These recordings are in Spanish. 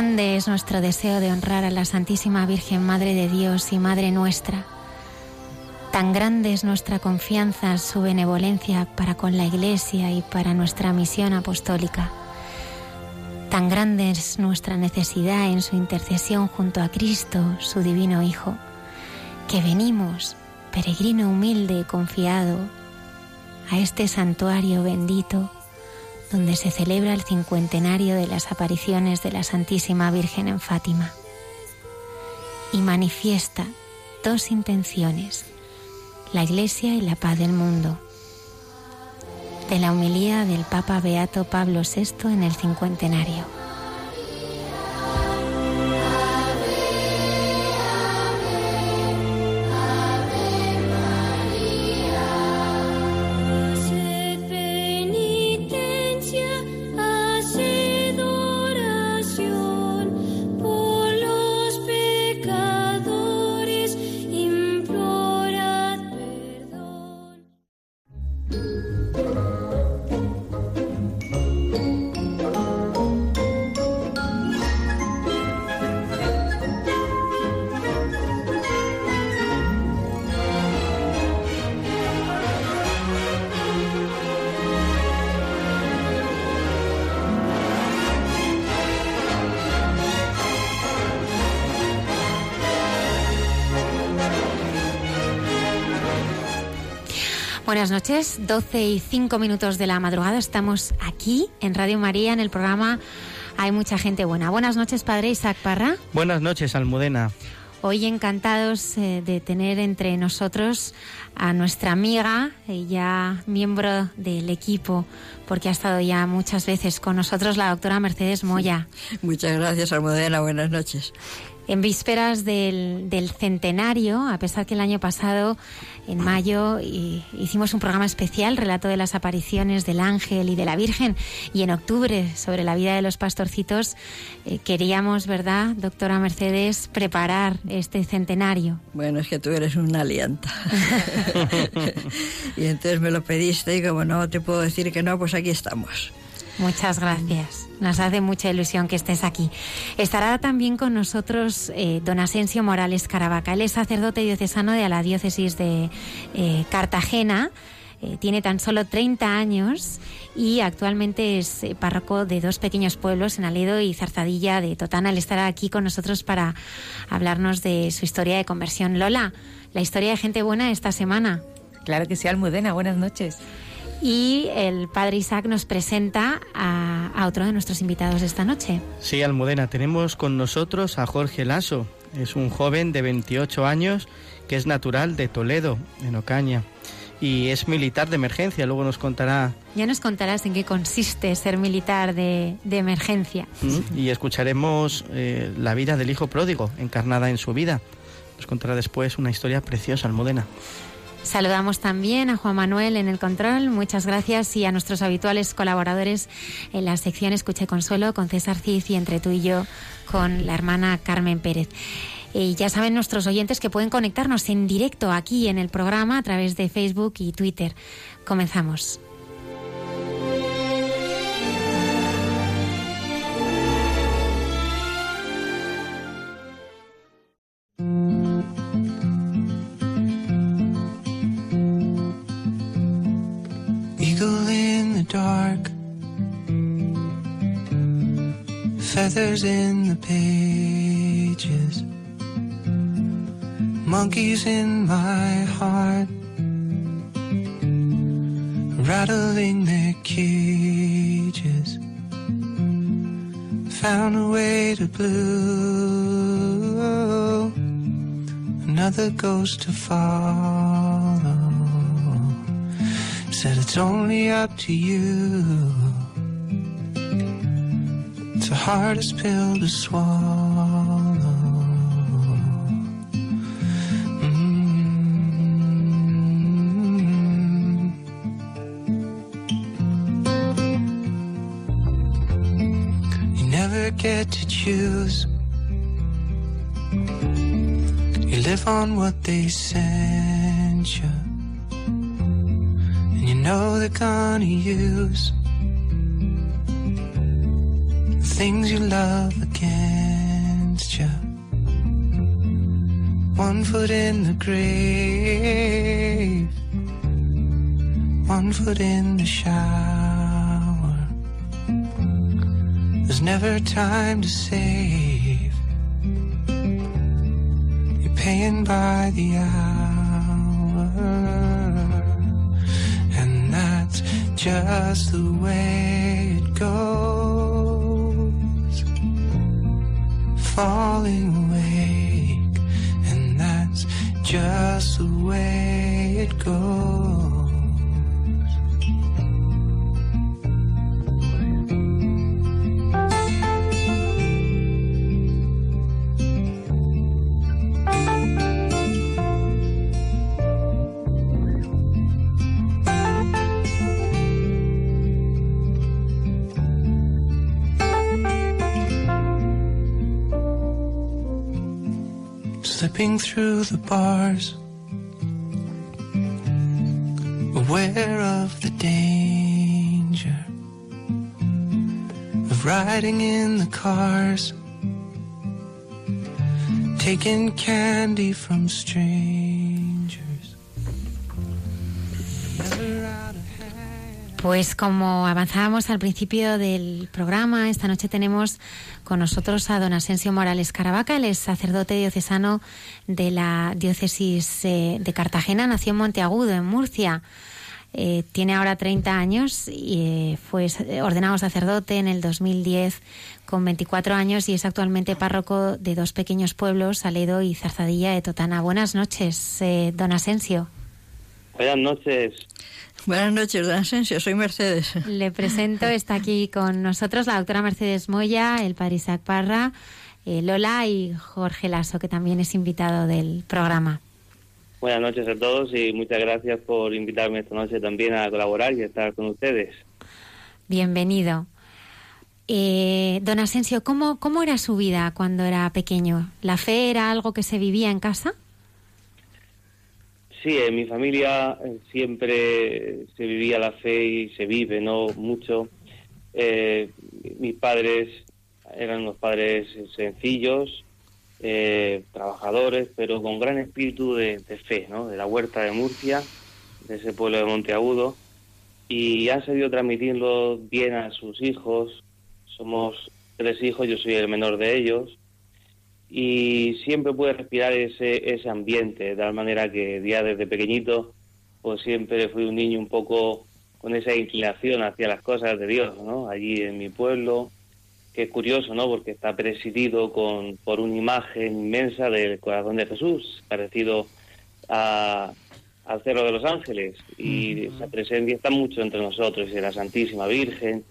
Grande es nuestro deseo de honrar a la Santísima Virgen Madre de Dios y Madre nuestra. Tan grande es nuestra confianza, su benevolencia para con la Iglesia y para nuestra misión apostólica. Tan grande es nuestra necesidad en su intercesión junto a Cristo, su divino Hijo, que venimos, peregrino humilde y confiado, a este santuario bendito donde se celebra el cincuentenario de las apariciones de la Santísima Virgen en Fátima. Y manifiesta dos intenciones, la Iglesia y la paz del mundo. De la humilía del Papa Beato Pablo VI en el cincuentenario. Buenas noches, 12 y 5 minutos de la madrugada. Estamos aquí en Radio María en el programa Hay mucha gente buena. Buenas noches, padre Isaac Parra. Buenas noches, Almudena. Hoy encantados eh, de tener entre nosotros a nuestra amiga, y ya miembro del equipo, porque ha estado ya muchas veces con nosotros, la doctora Mercedes Moya. Muchas gracias, Almudena. Buenas noches en vísperas del, del, centenario, a pesar que el año pasado, en mayo, hicimos un programa especial, relato de las apariciones del ángel y de la Virgen, y en octubre, sobre la vida de los pastorcitos, eh, queríamos, ¿verdad, doctora Mercedes, preparar este centenario? Bueno, es que tú eres una alianta. y entonces me lo pediste y como no te puedo decir que no, pues aquí estamos. Muchas gracias. Nos hace mucha ilusión que estés aquí. Estará también con nosotros eh, don Asensio Morales Caravaca. Él es sacerdote diocesano de la diócesis de eh, Cartagena. Eh, tiene tan solo 30 años y actualmente es párroco de dos pequeños pueblos, en Aledo y Zarzadilla de Totana. Él estará aquí con nosotros para hablarnos de su historia de conversión. Lola, la historia de gente buena esta semana. Claro que sí, Almudena. Buenas noches. Y el padre Isaac nos presenta a, otro de nuestros invitados esta noche. Sí, Almudena, tenemos con nosotros a Jorge Lasso. Es un joven de 28 años que es natural de Toledo, en Ocaña. Y es militar de emergencia, luego nos contará. Ya nos contarás en qué consiste ser militar de, emergencia. Mm, y escucharemos eh, la vida del hijo pródigo, encarnada en su vida. Nos contará después una historia preciosa, Almudena. Saludamos también a Juan Manuel en el control, muchas gracias y a nuestros habituales colaboradores en la sección Escuche Consuelo con César Cid y entre tú y yo con la hermana Carmen Pérez. Y ya saben nuestros oyentes que pueden conectarnos en directo aquí en el programa a través de Facebook y Twitter. Comenzamos. Feathers in the pages, monkeys in my heart, rattling their cages. Found a way to blue, another ghost to follow. Said it's only up to you the hardest pill to swallow. Mm. You never get to choose. You live on what they send you. And you know they're gonna use things you love against you. One foot in the grave, one foot in the shower. There's never time to save. You're paying by the hour, and that's just the way it goes falling awake, and that's just the way it goes. Through the bars, aware of the danger of riding in the cars, taking candy from strangers. Pues como avanzábamos al principio del programa, esta noche tenemos con nosotros a don Asensio Morales Caravaca, él es sacerdote diocesano de la diócesis eh, de Cartagena, nació en Monteagudo, en Murcia. Eh, tiene ahora 30 años y eh, fue ordenado sacerdote en el 2010 con 24 años y es actualmente párroco de dos pequeños pueblos, Saledo y Zarzadilla de Totana. Buenas noches, eh, don Asensio. Buenas noches. Buenas noches, don Asensio. Soy Mercedes. Le presento, está aquí con nosotros la doctora Mercedes Moya, el padre Isaac Parra, eh, Lola y Jorge Lasso, que también es invitado del programa. Buenas noches a todos y muchas gracias por invitarme esta noche también a colaborar y a estar con ustedes. Bienvenido. Eh, don Asensio, ¿cómo, ¿cómo era su vida cuando era pequeño? ¿La fe era algo que se vivía en casa? Sí, en mi familia eh, siempre se vivía la fe y se vive, ¿no? Mucho. Eh, mis padres eran unos padres sencillos, eh, trabajadores, pero con gran espíritu de, fe, ¿no? De la huerta de Murcia, de ese pueblo de Monteagudo, y han sabido transmitirlo bien a sus hijos. Somos tres hijos, yo soy el menor de ellos, y siempre pude respirar ese, ese ambiente, de tal manera que ya desde pequeñito, pues siempre fui un niño un poco con esa inclinación hacia las cosas de Dios, ¿no? Allí en mi pueblo, que es curioso, ¿no? Porque está presidido con, por una imagen inmensa del corazón de Jesús, parecido a, al Cerro de los Ángeles, y esa presencia está mucho entre nosotros, y de la Santísima Virgen,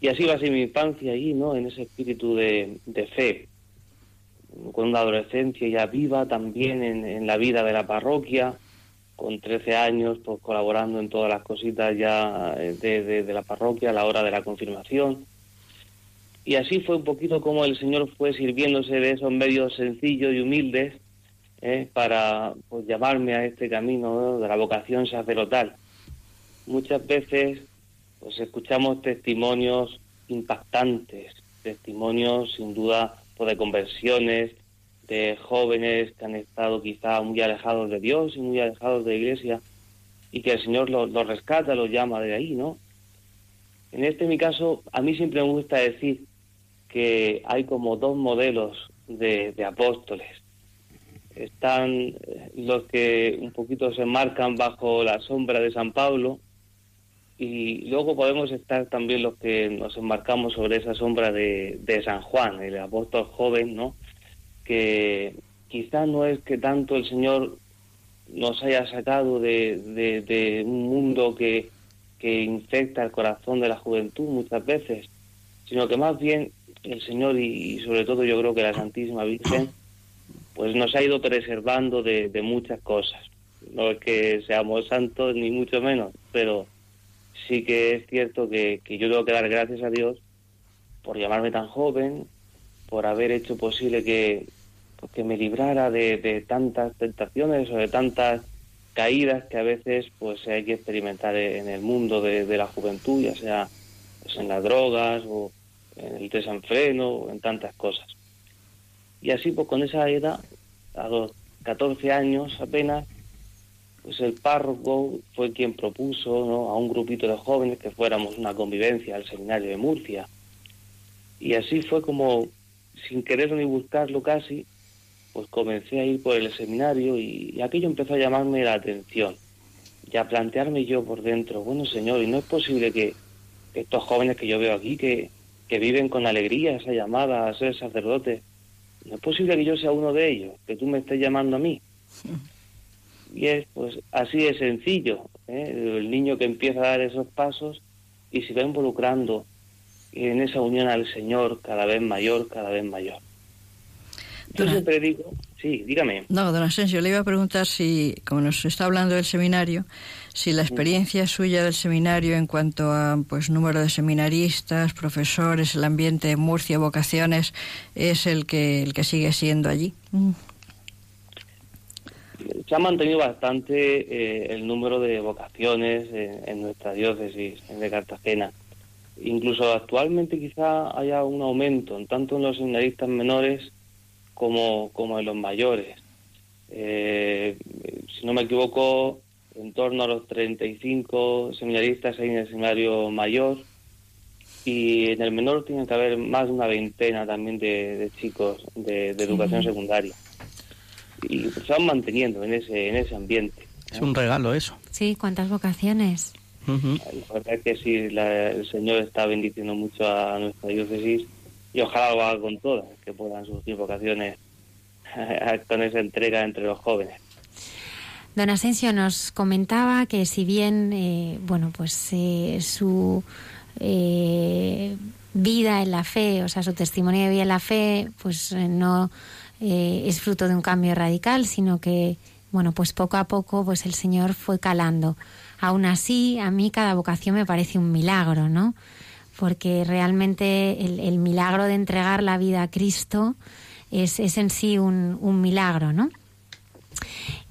y así va a ser mi infancia allí, ¿no? En ese espíritu de, de fe con una adolescencia ya viva también en, la vida de la parroquia, con 13 años, pues colaborando en todas las cositas ya de, de, la parroquia a la hora de la confirmación. Y así fue un poquito como el Señor fue sirviéndose de esos medios sencillos y humildes ¿eh? para pues, llamarme a este camino ¿no? de la vocación sacerdotal. Muchas veces pues escuchamos testimonios impactantes, testimonios sin duda de conversiones, de jóvenes que han estado quizá muy alejados de Dios y muy alejados de la iglesia y que el Señor los, los rescata, los llama de ahí, ¿no? En este mi caso, a mí siempre me gusta decir que hay como dos modelos de, de apóstoles. Están los que un poquito se marcan bajo la sombra de San Pablo y luego podemos estar también los que nos enmarcamos sobre esa sombra de, San Juan, el apóstol joven, ¿no? Que quizá no es que tanto el Señor nos haya sacado de, un mundo que, que infecta el corazón de la juventud muchas veces, sino que más bien el Señor y, y sobre todo yo creo que la Santísima Virgen pues nos ha ido preservando de, de muchas cosas. No es que seamos santos ni mucho menos, pero sí que es cierto que, que yo tengo que dar gracias a Dios por llamarme tan joven, por haber hecho posible que, que me librara de, de tantas tentaciones o de tantas caídas que a veces pues hay que experimentar en el mundo de, de la juventud, ya sea pues, en las drogas o en el desenfreno o en tantas cosas. Y así pues con esa edad, a los 14 años apenas, pues el párroco fue quien propuso a un grupito de jóvenes que fuéramos una convivencia al seminario de Murcia. Y así fue como, sin querer ni buscarlo casi, pues comencé a ir por el seminario y, aquello empezó a llamarme la atención y a plantearme yo por dentro, bueno señor, y no es posible que, que estos jóvenes que yo veo aquí, que, que viven con alegría esa llamada a ser sacerdote, no es posible que yo sea uno de ellos, que tú me estés llamando a mí. Y es pues así de sencillo, ¿eh? el niño que empieza a dar esos pasos y se va involucrando en esa unión al Señor cada vez mayor, cada vez mayor. Yo Don- siempre digo, sí, dígame. No, don Asensio, le iba a preguntar si, como nos está hablando del seminario, si la experiencia suya del seminario en cuanto a pues número de seminaristas, profesores, el ambiente de Murcia, vocaciones, es el que el que sigue siendo allí. Mm. Se ha mantenido bastante eh, el número de vocaciones en, en nuestra diócesis de Cartagena. Incluso actualmente quizá haya un aumento, en tanto en los seminaristas menores como, como en los mayores. Eh, si no me equivoco, en torno a los 35 seminaristas hay en el seminario mayor y en el menor tiene que haber más de una veintena también de, de chicos de, de educación secundaria. Y se van manteniendo en ese, en ese ambiente. Es un regalo eso. Sí, cuántas vocaciones. La verdad es que sí, la- el Señor está bendiciendo mucho a nuestra diócesis y ojalá lo haga con todas, que puedan surgir vocaciones con esa entrega entre los jóvenes. Don Asensio nos comentaba que si bien, eh, bueno, pues eh, su eh, vida en la fe, o sea, su testimonio de vida en la fe, pues eh, no eh, es fruto de un cambio radical, sino que, bueno, pues poco a poco, pues el Señor fue calando. Aún así, a mí cada vocación me parece un milagro, ¿no? Porque realmente el, milagro de entregar la vida a Cristo es, es en sí un, un milagro, ¿no?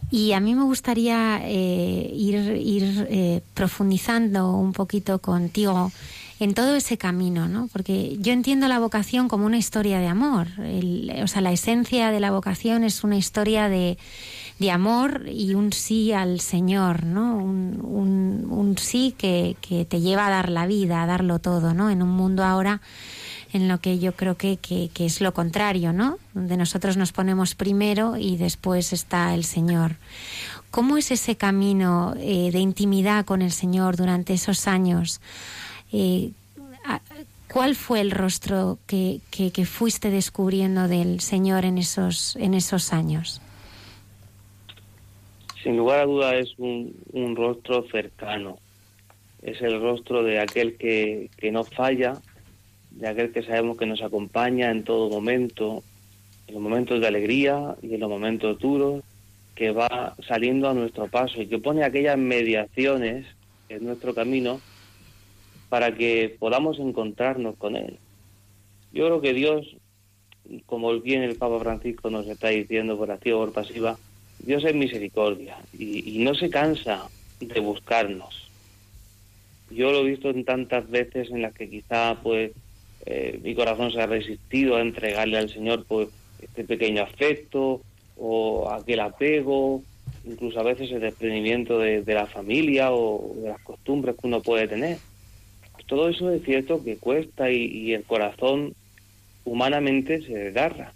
Y a mí me gustaría eh, ir, ir eh, profundizando un poquito contigo en todo ese camino, ¿no? Porque yo entiendo la vocación como una historia de amor. O sea, la esencia de la vocación es una historia de, de amor y un sí al Señor, ¿no? Un, un- un sí que, que te lleva a dar la vida, a darlo todo, ¿no? En un mundo ahora en lo que yo creo que, que, que es lo contrario, ¿no? Donde nosotros nos ponemos primero y después está el Señor. ¿Cómo es ese camino eh, de intimidad con el Señor durante esos años? Eh, ¿Cuál fue el rostro que, que, que fuiste descubriendo del Señor en esos, en esos años? Sin lugar a duda es un, un rostro cercano. Es el rostro de aquel que, que no falla, de aquel que sabemos que nos acompaña en todo momento, en los momentos de alegría y en los momentos duros, que va saliendo a nuestro paso y que pone aquellas mediaciones en nuestro camino para que podamos encontrarnos con Él. Yo creo que Dios, como bien el Papa Francisco nos está diciendo por activa o por pasiva, Dios es misericordia y, no se cansa de buscarnos. Yo lo he visto en tantas veces en las que quizá pues eh, mi corazón se ha resistido a entregarle al Señor pues este pequeño afecto o aquel apego, incluso a veces el desprendimiento de, de la familia o de las costumbres que uno puede tener. Todo eso es cierto que cuesta y, y el corazón humanamente se desgarra.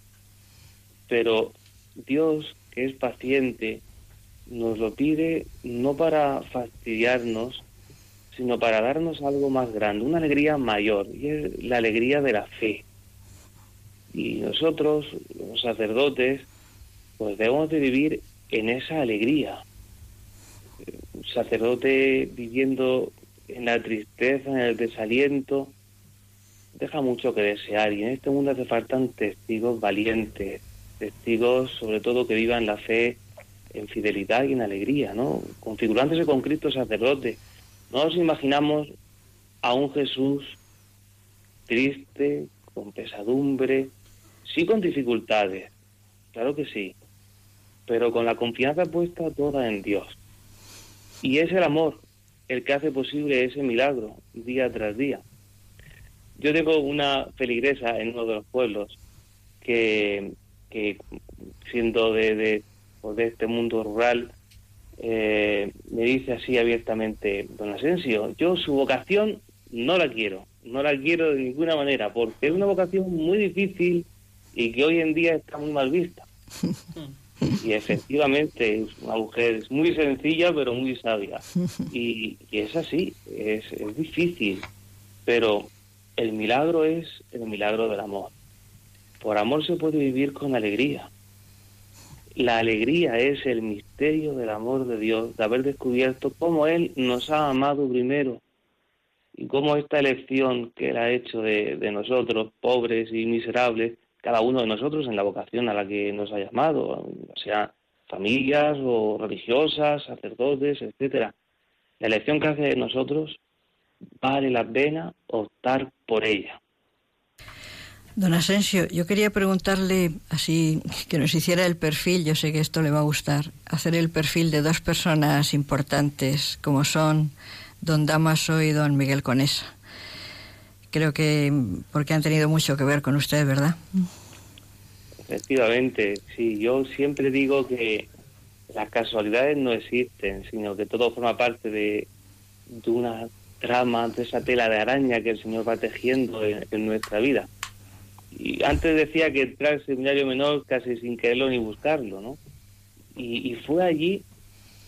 Pero Dios, que es paciente, nos lo pide no para fastidiarnos, sino para darnos algo más grande, una alegría mayor, y es la alegría de la fe. Y nosotros, los sacerdotes, pues debemos de vivir en esa alegría. Un sacerdote viviendo en la tristeza, en el desaliento, deja mucho que desear y en este mundo hace faltan testigos valientes, testigos sobre todo que vivan la fe en fidelidad y en alegría, ¿no? Configurándose con Cristo sacerdote. No nos imaginamos a un Jesús triste, con pesadumbre, sí con dificultades, claro que sí, pero con la confianza puesta toda en Dios. Y es el amor el que hace posible ese milagro día tras día. Yo tengo una feligresa en uno de los pueblos que, siendo de, de, de este mundo rural, eh, me dice así abiertamente, don Asensio, yo su vocación no la quiero, no la quiero de ninguna manera, porque es una vocación muy difícil y que hoy en día está muy mal vista. Y efectivamente es una mujer muy sencilla pero muy sabia. Y, es así, es, es difícil, pero el milagro es el milagro del amor. Por amor se puede vivir con alegría. La alegría es el misterio del amor de Dios, de haber descubierto cómo Él nos ha amado primero y cómo esta elección que Él ha hecho de nosotros, pobres y miserables, cada uno de nosotros en la vocación a la que nos ha llamado, sea familias o religiosas, sacerdotes, etcétera. La elección que hace de nosotros vale la pena optar por ella. Don Asensio, yo quería preguntarle así que nos hiciera el perfil, yo sé que esto le va a gustar, hacer el perfil de dos personas importantes como son don Damaso y don Miguel Conesa. Creo que porque han tenido mucho que ver con usted, ¿verdad? Efectivamente, sí, yo siempre digo que las casualidades no existen, sino que todo forma parte de, de una trama, de esa tela de araña que el Señor va tejiendo en, nuestra vida. Y antes decía que entrar al seminario menor casi sin quererlo ni buscarlo, ¿no? Y, y fue allí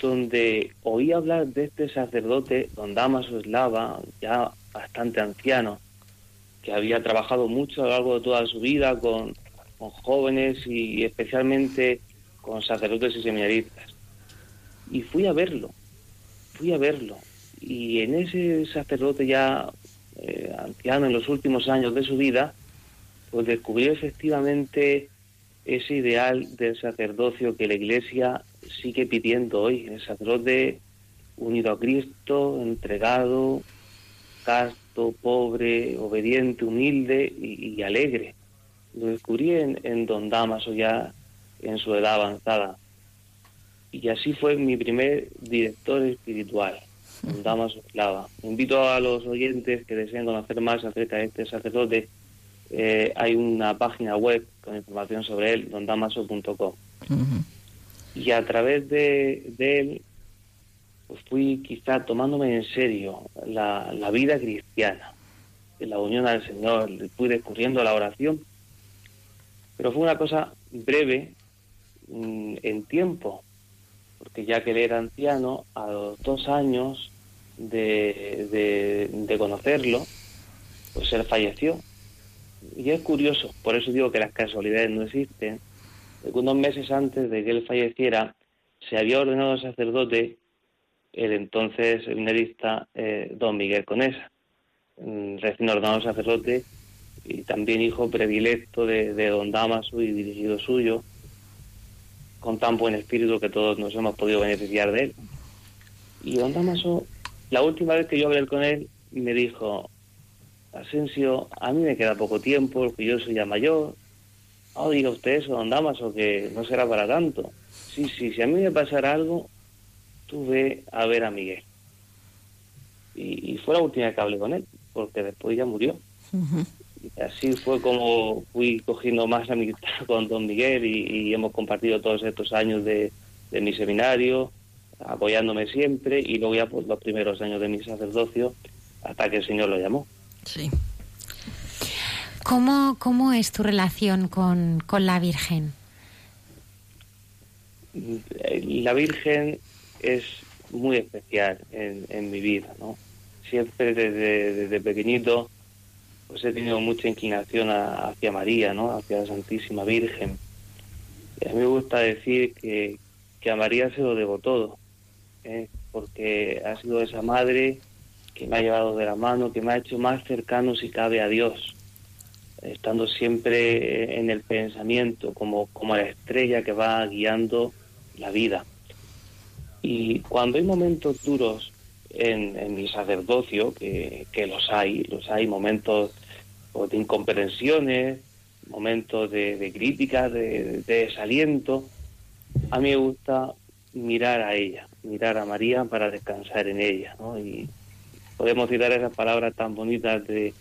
donde oí hablar de este sacerdote, don Damaso Eslava, ya bastante anciano, que había trabajado mucho a lo largo de toda su vida con, con jóvenes y especialmente con sacerdotes y seminaristas. Y fui a verlo, fui a verlo. Y en ese sacerdote ya eh, anciano en los últimos años de su vida, pues descubrió efectivamente ese ideal del sacerdocio que la Iglesia sigue pidiendo hoy, el sacerdote unido a Cristo, entregado, casto, pobre, obediente, humilde y, y alegre. Lo descubrí en, en, Don Damaso ya en su edad avanzada. Y así fue mi primer director espiritual, Don Damaso Clava. Invito a los oyentes que deseen conocer más acerca de este sacerdote eh, hay una página web con información sobre él, dondamaso.com. Uh -huh. Y a través de, de él, pues fui quizá tomándome en serio la, la vida cristiana, la unión al Señor, fui descubriendo la oración, pero fue una cosa breve mmm, en tiempo, porque ya que él era anciano, a los dos años de, de, conocerlo, pues él falleció. Y es curioso, por eso digo que las casualidades no existen, unos meses antes de que él falleciera, se había ordenado sacerdote el entonces seminarista eh, don Miguel Conesa, mm, recién ordenado sacerdote y también hijo predilecto de, don Damaso y dirigido suyo, con tan buen espíritu que todos nos hemos podido beneficiar de él. Y don Damaso, la última vez que yo hablé con él, me dijo, Asensio, a mí me queda poco tiempo, porque yo soy ya mayor. Oh, diga usted eso, don Damaso, que no será para tanto. Sí, sí, si a mí me pasara algo, tú ve a ver a Miguel. Y, y fue la última que hablé con él, porque después ya murió. Y así fue como fui cogiendo más amistad con don Miguel y, y hemos compartido todos estos años de, de mi seminario, apoyándome siempre, y luego ya pues, los primeros años de mi sacerdocio, hasta que el Señor lo llamó. Sí. ¿Cómo, cómo es tu relación con, con la Virgen? La Virgen es muy especial en, en mi vida, ¿no? Siempre desde, desde pequeñito pues he tenido mucha inclinación hacia María, ¿no? Hacia la Santísima Virgen. Y a mí me gusta decir que, que a María se lo debo todo, ¿eh? porque ha sido esa madre que me ha llevado de la mano, que me ha hecho más cercano si cabe a Dios, estando siempre en el pensamiento, como, como la estrella que va guiando la vida. Y cuando hay momentos duros en, en mi sacerdocio, que, que los hay, los hay momentos pues, de incomprensiones, momentos de, de críticas, de, de desaliento, a mí me gusta mirar a ella, mirar a María para descansar en ella, ¿no? Y podemos citar esas palabras tan bonitas de,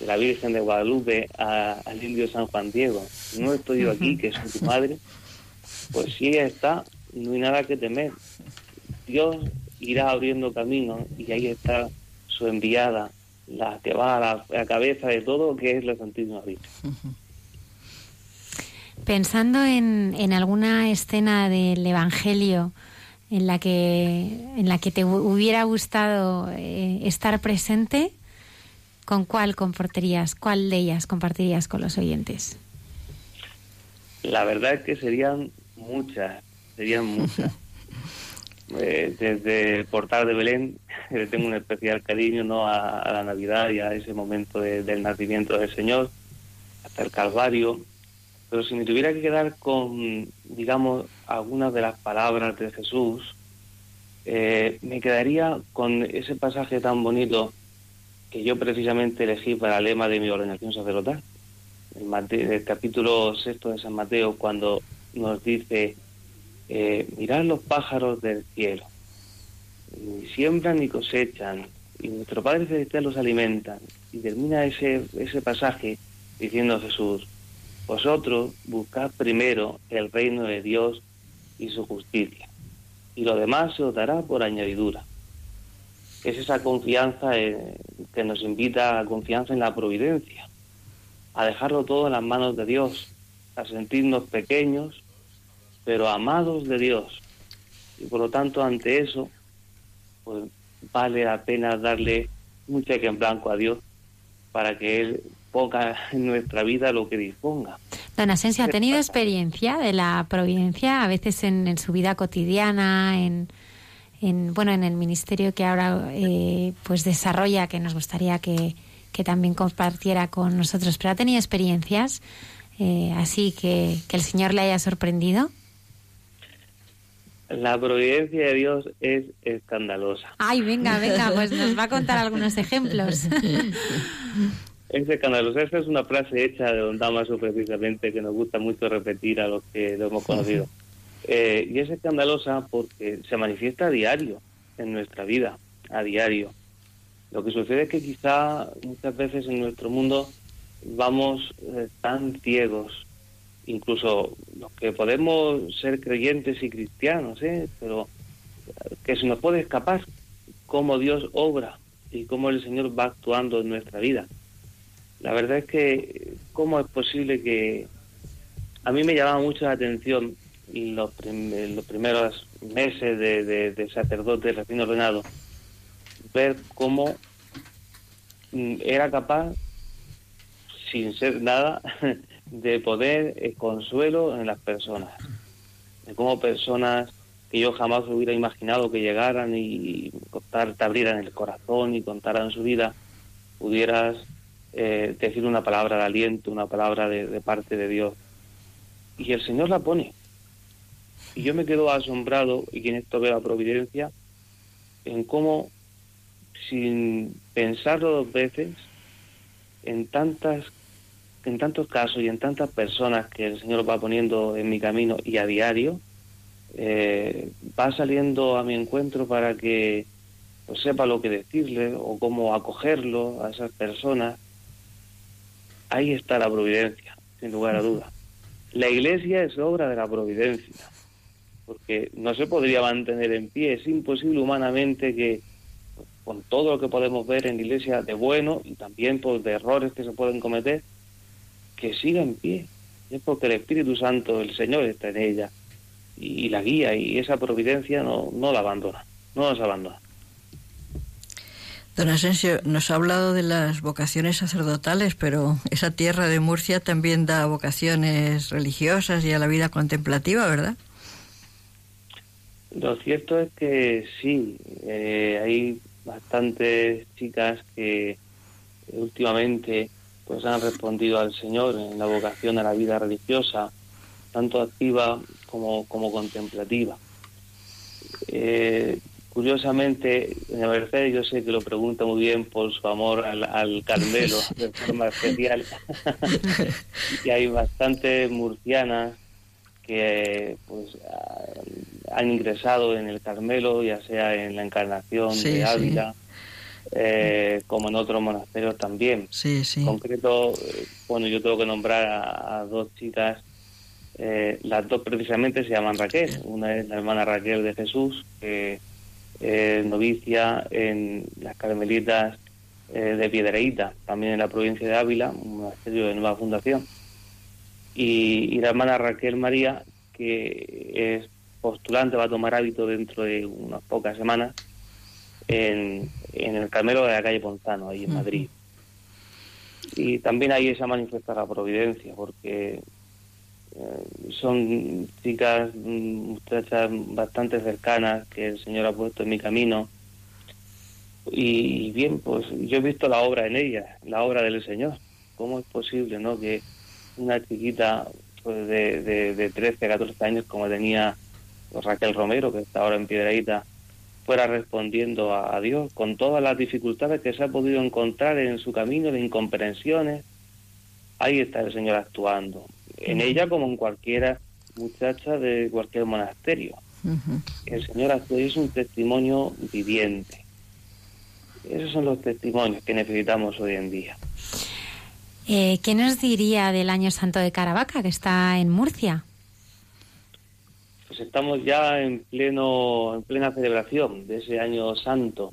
de la Virgen de Guadalupe a- al indio San Juan Diego. No estoy yo aquí, que soy tu madre, pues si ella está, no hay nada que temer. Dios irá abriendo camino y ahí está su enviada, la que va a la, a cabeza de todo, que es la Santísima Virgen. Pensando en, en alguna escena del Evangelio en la que, en la que te hu- hubiera gustado eh, estar presente, ¿con cuál compartirías, cuál de ellas compartirías con los oyentes? La verdad es que serían muchas, serían muchas. Eh, desde el portal de Belén, le tengo un especial cariño ¿no? a, la Navidad y a ese momento de- del nacimiento del Señor, hasta el Calvario. Pero si me tuviera que quedar con, digamos, algunas de las palabras de Jesús, eh, me quedaría con ese pasaje tan bonito que yo precisamente elegí para el lema de mi ordenación sacerdotal el, Mate- el capítulo sexto de San Mateo, cuando nos dice, eh, mirad los pájaros del cielo, ni siembran ni cosechan, y nuestro Padre Celestial los alimenta. Y termina ese, ese pasaje diciendo Jesús, vosotros buscad primero el reino de Dios y su justicia, y lo demás se os dará por añadidura. Es esa confianza eh, que nos invita a confianza en la providencia a dejarlo todo en las manos de Dios, a sentirnos pequeños, pero amados de Dios. Y por lo tanto, ante eso, pues vale la pena darle un cheque en blanco a Dios para que Él ponga en nuestra vida lo que disponga. Don Asensio, ¿ha tenido experiencia de la providencia a veces en, en su vida cotidiana, en, en, bueno, en el ministerio que ahora eh, pues desarrolla, que nos gustaría que, que también compartiera con nosotros? ¿Pero ha tenido experiencias eh, así que, que el Señor le haya sorprendido? La providencia de Dios es escandalosa. Ay, venga, venga, pues nos va a contar algunos ejemplos. Es escandalosa. Esa es una frase hecha de Don Damaso precisamente que nos gusta mucho repetir a los que lo hemos conocido. Eh, y es escandalosa porque se manifiesta a diario en nuestra vida, a diario. Lo que sucede es que quizá muchas veces en nuestro mundo vamos eh, tan ciegos, incluso los que podemos ser creyentes y cristianos, ¿eh? pero que se nos puede escapar cómo Dios obra y cómo el Señor va actuando en nuestra vida. La verdad es que, ¿cómo es posible que a mí me llamaba mucho la atención los, prim- los primeros meses de, de, de sacerdote recién ordenado, ver cómo mm, era capaz, sin ser nada, de poner eh, consuelo en las personas. De cómo personas que yo jamás hubiera imaginado que llegaran y contar, te abrieran el corazón y contaran su vida, pudieras eh, decir una palabra de aliento, una palabra de, de parte de Dios. Y el Señor la pone. Y yo me quedo asombrado, y en esto veo la providencia, en cómo, sin pensarlo dos veces, en tantas en tantos casos y en tantas personas que el Señor va poniendo en mi camino y a diario, eh, va saliendo a mi encuentro para que pues, sepa lo que decirle o cómo acogerlo a esas personas. Ahí está la providencia, sin lugar a dudas. La iglesia es obra de la providencia, porque no se podría mantener en pie, es imposible humanamente que con todo lo que podemos ver en la iglesia de bueno y también pues, de errores que se pueden cometer, que siga en pie. Es porque el Espíritu Santo, el Señor está en ella y la guía y esa providencia no, no la abandona, no nos abandona. Don Asensio, nos ha hablado de las vocaciones sacerdotales, pero esa tierra de Murcia también da vocaciones religiosas y a la vida contemplativa, ¿verdad? Lo cierto es que sí, eh, hay bastantes chicas que últimamente pues han respondido al Señor en la vocación a la vida religiosa, tanto activa como, como contemplativa. Eh, curiosamente, la Mercedes yo sé que lo pregunta muy bien por su amor al, al Carmelo de forma especial. y hay bastantes murcianas que pues han ingresado en el Carmelo, ya sea en la Encarnación Sí, de. Ávila, eh, como en otros monasterios también. Sí, sí. En concreto, eh, bueno, yo tengo que nombrar a, a dos chicas, eh, las dos precisamente se llaman Raquel. Una es la hermana Raquel de Jesús, que es novicia en las Carmelitas eh, de Piedreíta, también en la provincia de Ávila, un monasterio de nueva fundación. Y, y la hermana Raquel María, que es postulante, va a tomar hábito dentro de unas pocas semanas en, en el Carmelo de la calle Ponzano, ahí en Madrid. Y también ahí se manifiesta la providencia, porque eh, son chicas, mm, muchachas bastante cercanas que el Señor ha puesto en mi camino. Y, bien, pues yo he visto la obra en ellas, la obra del Señor. ¿Cómo es posible, no? Que una chiquita pues, de, de, de 13, 14 años, como tenía Raquel Romero, que está ahora en Piedradita, fuera respondiendo a, a Dios con todas las dificultades que se ha podido encontrar en su camino de incomprensiones. Ahí está el Señor actuando, en ella como en cualquiera muchacha de cualquier monasterio. El Señor actúa y es un testimonio viviente. Esos son los testimonios que necesitamos hoy en día. Eh, ¿Qué nos diría del Año Santo de Caravaca, que está en Murcia? Pues estamos ya en pleno en plena celebración de ese año santo.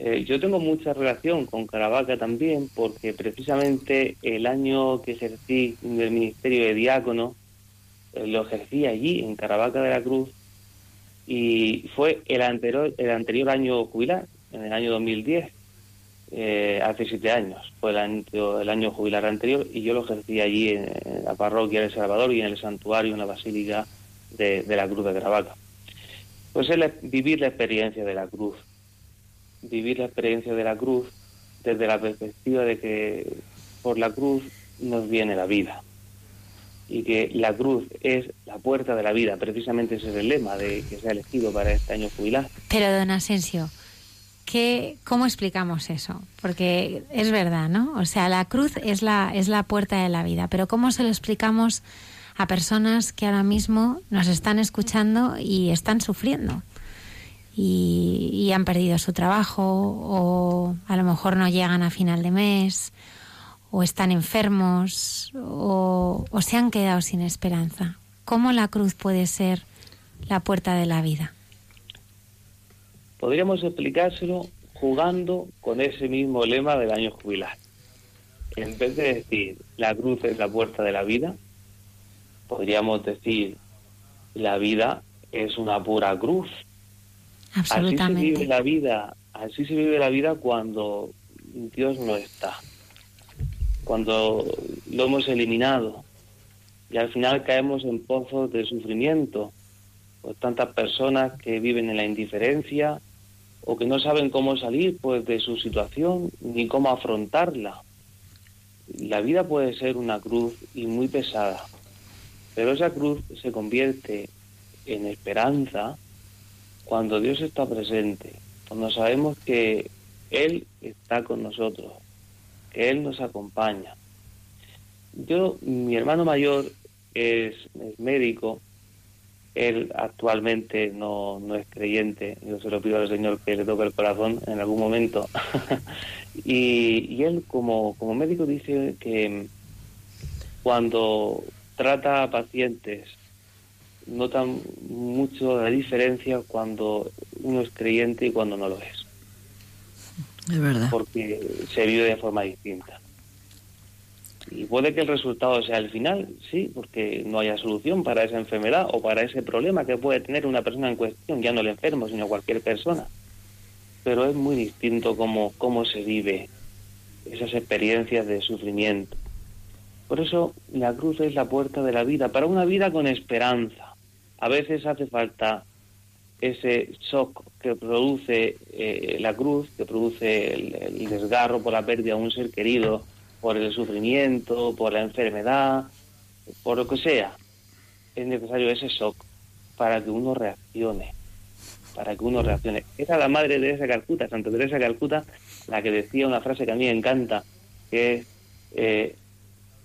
Eh, yo tengo mucha relación con Caravaca también porque precisamente el año que ejercí del ministerio de diácono eh, lo ejercí allí en Caravaca de la Cruz y fue el anterior el anterior año jubilar en el año 2010 eh, hace siete años fue el año, el año jubilar anterior y yo lo ejercí allí en, en la parroquia de El Salvador y en el santuario en la basílica de, la Cruz de Caravaca. Pues es vivir la experiencia de la cruz, vivir la experiencia de la cruz desde la perspectiva de que por la cruz nos viene la vida y que la cruz es la puerta de la vida, precisamente ese es el lema de que se ha elegido para este año jubilar. Pero, don Asensio, ¿qué, ¿cómo explicamos eso? Porque es verdad, ¿no? O sea, la cruz es la, es la puerta de la vida, pero ¿cómo se lo explicamos a personas que ahora mismo nos están escuchando y están sufriendo? Y, han perdido su trabajo o a lo mejor no llegan a final de mes o están enfermos o se han quedado sin esperanza. ¿Cómo la cruz puede ser la puerta de la vida? Podríamos explicárselo jugando con ese mismo lema del año jubilar. En vez de decir la cruz es la puerta de la vida, podríamos decir la vida es una pura cruz. Así se vive Absolutamente. la vida, así se vive la vida cuando Dios no está, cuando lo hemos eliminado y al final caemos en pozos de sufrimiento, por tantas personas que viven en la indiferencia o que no saben cómo salir pues de su situación ni cómo afrontarla. La vida puede ser una cruz y muy pesada, pero esa cruz se convierte en esperanza cuando Dios está presente, cuando sabemos que Él está con nosotros, que Él nos acompaña. Yo, mi hermano mayor es, es médico, él actualmente no, no es creyente, yo se lo pido al Señor que le toque el corazón en algún momento. y, y él como, como médico dice que cuando trata a pacientes notan mucho la diferencia cuando uno es creyente y cuando no lo es. Es verdad. Porque se vive de forma distinta. Y puede que el resultado sea el final, sí, porque no haya solución para esa enfermedad o para ese problema que puede tener una persona en cuestión, ya no el enfermo, sino cualquier persona. Pero es muy distinto cómo, cómo se vive esas experiencias de sufrimiento. Por eso la cruz es la puerta de la vida, para una vida con esperanza. A veces hace falta ese shock que produce eh, la cruz, que produce el, desgarro por la pérdida de un ser querido, por el sufrimiento, por la enfermedad, por lo que sea. Es necesario ese shock para que uno reaccione, para que uno reaccione. Era la madre de Teresa Calcuta, Santa Teresa Calcuta, la que decía una frase que a mí me encanta, que es, eh,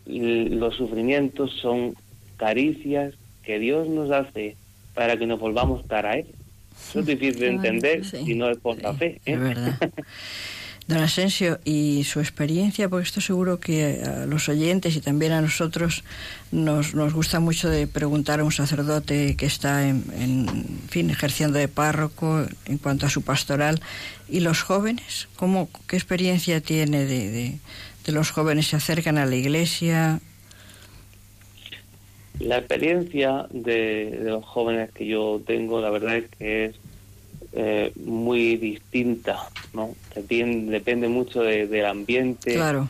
los sufrimientos son caricias que Dios nos hace para que nos volvamos para Él. Eso es difícil de entender Sí, si no es por la fe. ¿eh? Es verdad. Don Asensio, y su experiencia, porque estoy seguro que a los oyentes y también a nosotros nos, nos gusta mucho de preguntar a un sacerdote que está en, en fin ejerciendo de párroco en cuanto a su pastoral y los jóvenes, ¿cómo, qué experiencia tiene de, de, de los jóvenes se acercan a la iglesia? La experiencia de, de los jóvenes que yo tengo, la verdad es que es eh, muy distinta, ¿no? Depende, depende mucho de- del ambiente. Claro,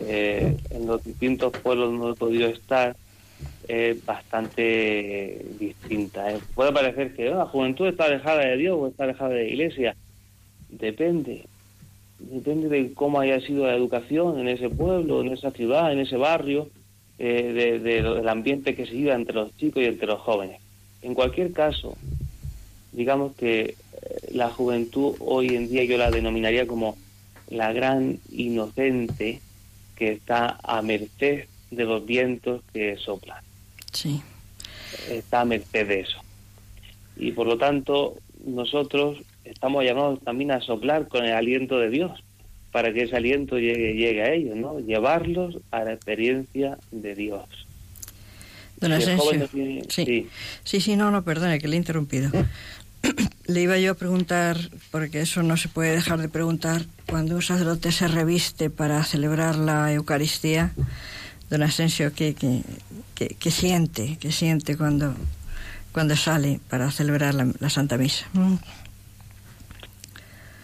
Eh, en los distintos pueblos donde he podido estar es bastante distinta. ¿eh? Puede parecer que "Ah, la juventud está alejada de Dios o está alejada de la iglesia. Depende. Depende de cómo haya sido la educación en ese pueblo, en esa ciudad, en ese barrio, eh, de- de del ambiente que se vive entre los chicos y entre los jóvenes. En cualquier caso, digamos que eh, la juventud hoy en día yo la denominaría como la gran inocente que está a merced de los vientos que soplan, sí. está a merced de eso. Y por lo tanto, nosotros estamos llamados también a soplar con el aliento de Dios, para que ese aliento llegue, llegue a ellos, ¿no? Llevarlos a la experiencia de Dios. Don Asensio. sí. sí. Sí, sí, no, no, perdone, que le he interrumpido. Le iba yo a preguntar, porque eso no se puede dejar de preguntar, cuando un sacerdote se reviste para celebrar la Eucaristía, don Asensio, ¿qué, qué, qué- qué siente? ¿Qué siente cuando, cuando sale para celebrar la, la Santa Misa? Mm,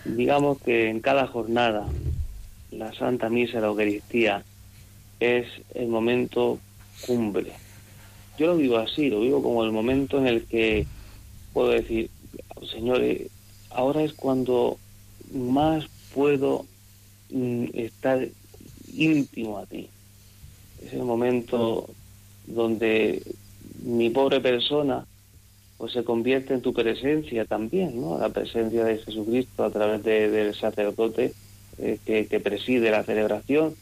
digamos que en cada jornada la Santa Misa, la Eucaristía, es el momento cumbre. Yo lo vivo así, lo vivo como el momento en el que puedo decir, señores, ahora es cuando más puedo mm, estar íntimo a ti. Es el momento donde mi pobre persona pues se convierte en tu presencia también, ¿no? La presencia de Jesucristo a través de- del sacerdote eh, que, que preside la celebración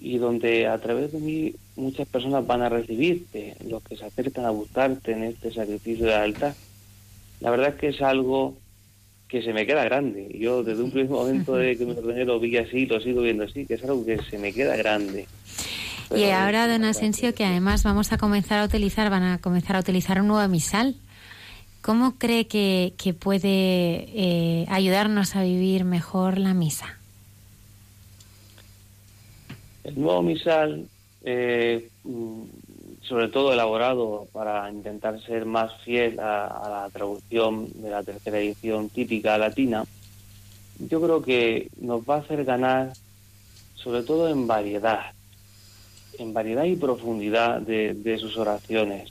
y donde a través de mí muchas personas van a recibirte, los que se acercan a buscarte en este sacrificio del altar. La verdad es que es algo que se me queda grande. Yo desde un primer momento de que me ordené lo vi así, lo sigo viendo así, que es algo que se me queda grande. Y ahora, don Asensio, que además vamos a comenzar a utilizar, van a comenzar a utilizar un nuevo misal. ¿Cómo cree que, que puede eh, ayudarnos a vivir mejor la misa? El nuevo misal, eh, mm, sobre todo elaborado para intentar ser más fiel a, a la traducción de la tercera edición típica latina, yo creo que nos va a hacer ganar sobre todo en variedad, en variedad y profundidad de, de sus oraciones.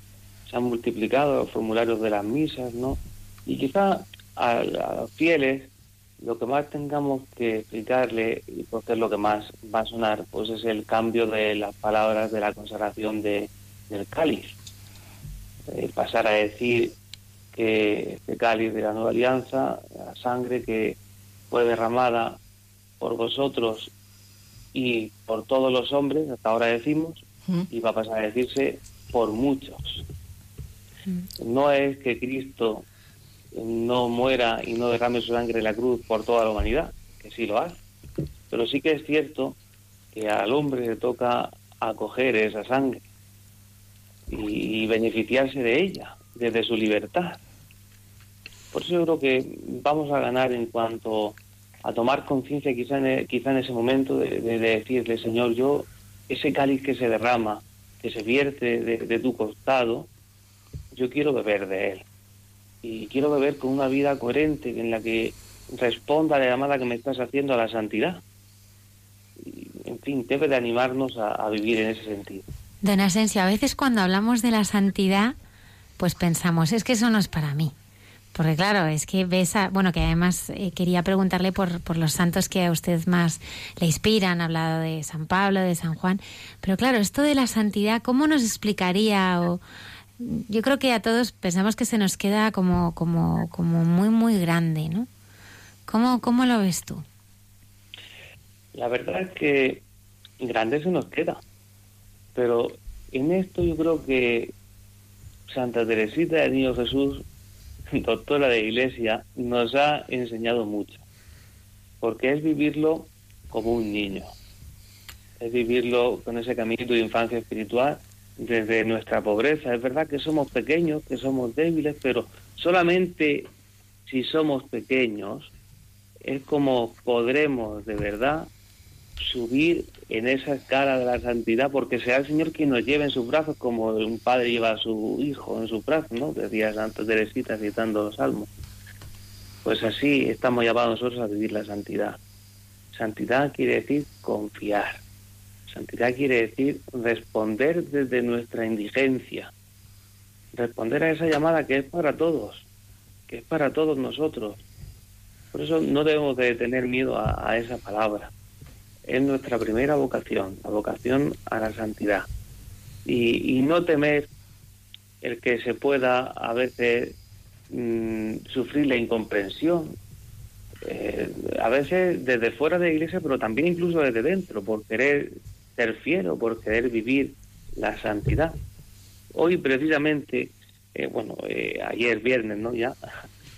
Se han multiplicado los formularios de las misas, ¿no? Y quizá a, a los fieles lo que más tengamos que explicarle, y porque es lo que más va a sonar, pues es el cambio de las palabras de la consagración de, del cáliz. Eh, pasar a decir que este cáliz de la nueva alianza, la sangre que fue derramada por vosotros y por todos los hombres, hasta ahora decimos, y va a pasar a decirse por muchos. No es que Cristo no muera y no derrame su sangre en la cruz por toda la humanidad, que sí lo hace, pero sí que es cierto que al hombre le toca acoger esa sangre y, beneficiarse de ella, desde su libertad. Por eso yo creo que vamos a ganar en cuanto a tomar conciencia quizá en, e- quizá en ese momento de, de- de decirle, Señor, yo, ese cáliz que se derrama, que se vierte de tu costado, yo quiero beber de él. Y quiero beber con una vida coherente en la que responda a la llamada que me estás haciendo a la santidad. Y, en fin, debe de animarnos a, vivir en ese sentido. Don Asensio, a veces cuando hablamos de la santidad, pues pensamos, es que eso no es para mí. Porque claro, es que ves a, bueno, que además eh, quería preguntarle por, por los santos que a usted más le inspiran, ha hablado de San Pablo, de San Juan, pero claro, esto de la santidad, ¿cómo nos explicaría? O, yo creo que a todos pensamos que se nos queda como, como, como muy, muy grande, ¿no? ¿Cómo, cómo lo ves tú? La verdad es que grande se nos queda. Pero en esto yo creo que Santa Teresita del Niño Jesús, doctora de Iglesia, nos ha enseñado mucho. Porque es vivirlo como un niño. Es vivirlo con ese caminito de infancia espiritual desde nuestra pobreza. Es verdad que somos pequeños, que somos débiles, pero solamente si somos pequeños es como podremos de verdad subir en esa escala de la santidad, porque sea el Señor quien nos lleve en sus brazos, como un padre lleva a su hijo en sus brazos, ¿no? Decía Santa Teresita citando los salmos. Pues así estamos llamados nosotros a vivir la santidad. Santidad quiere decir confiar. Santidad quiere decir responder desde nuestra indigencia. Responder a esa llamada que es para todos, que es para todos nosotros. Por eso no debemos de tener miedo a, esa palabra es nuestra primera vocación, la vocación a la santidad. Y, y no temer el que se pueda a veces mm, sufrir la incomprensión, eh, a veces desde fuera de la iglesia, pero también incluso desde dentro, por querer ser fiel o por querer vivir la santidad. Hoy precisamente, eh, bueno, eh, ayer viernes, ¿no? Ya,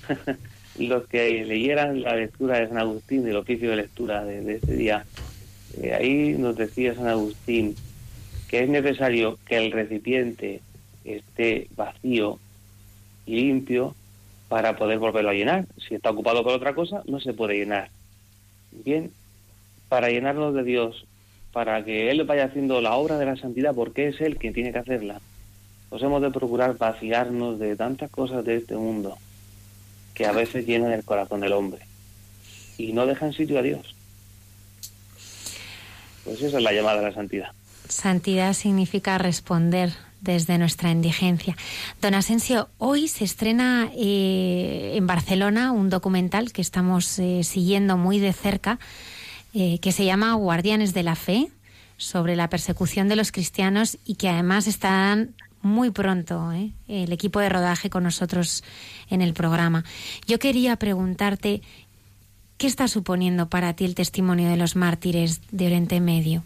los que leyeran la lectura de San Agustín, el oficio de lectura de, de este día, eh, ahí nos decía San Agustín que es necesario que el recipiente esté vacío y limpio para poder volverlo a llenar. Si está ocupado por otra cosa, no se puede llenar. Bien, para llenarnos de Dios, para que Él vaya haciendo la obra de la santidad, porque es Él quien tiene que hacerla, pues hemos de procurar vaciarnos de tantas cosas de este mundo que a veces llenan el corazón del hombre y no dejan sitio a Dios. Pues esa es la llamada a la santidad. Santidad significa responder desde nuestra indigencia. Don Asensio, hoy se estrena eh, en Barcelona un documental que estamos eh, siguiendo muy de cerca, eh, que se llama Guardianes de la Fe, sobre la persecución de los cristianos y que además estarán muy pronto ¿eh? el equipo de rodaje con nosotros en el programa. Yo quería preguntarte, ¿qué está suponiendo para ti el testimonio de los mártires de Oriente Medio?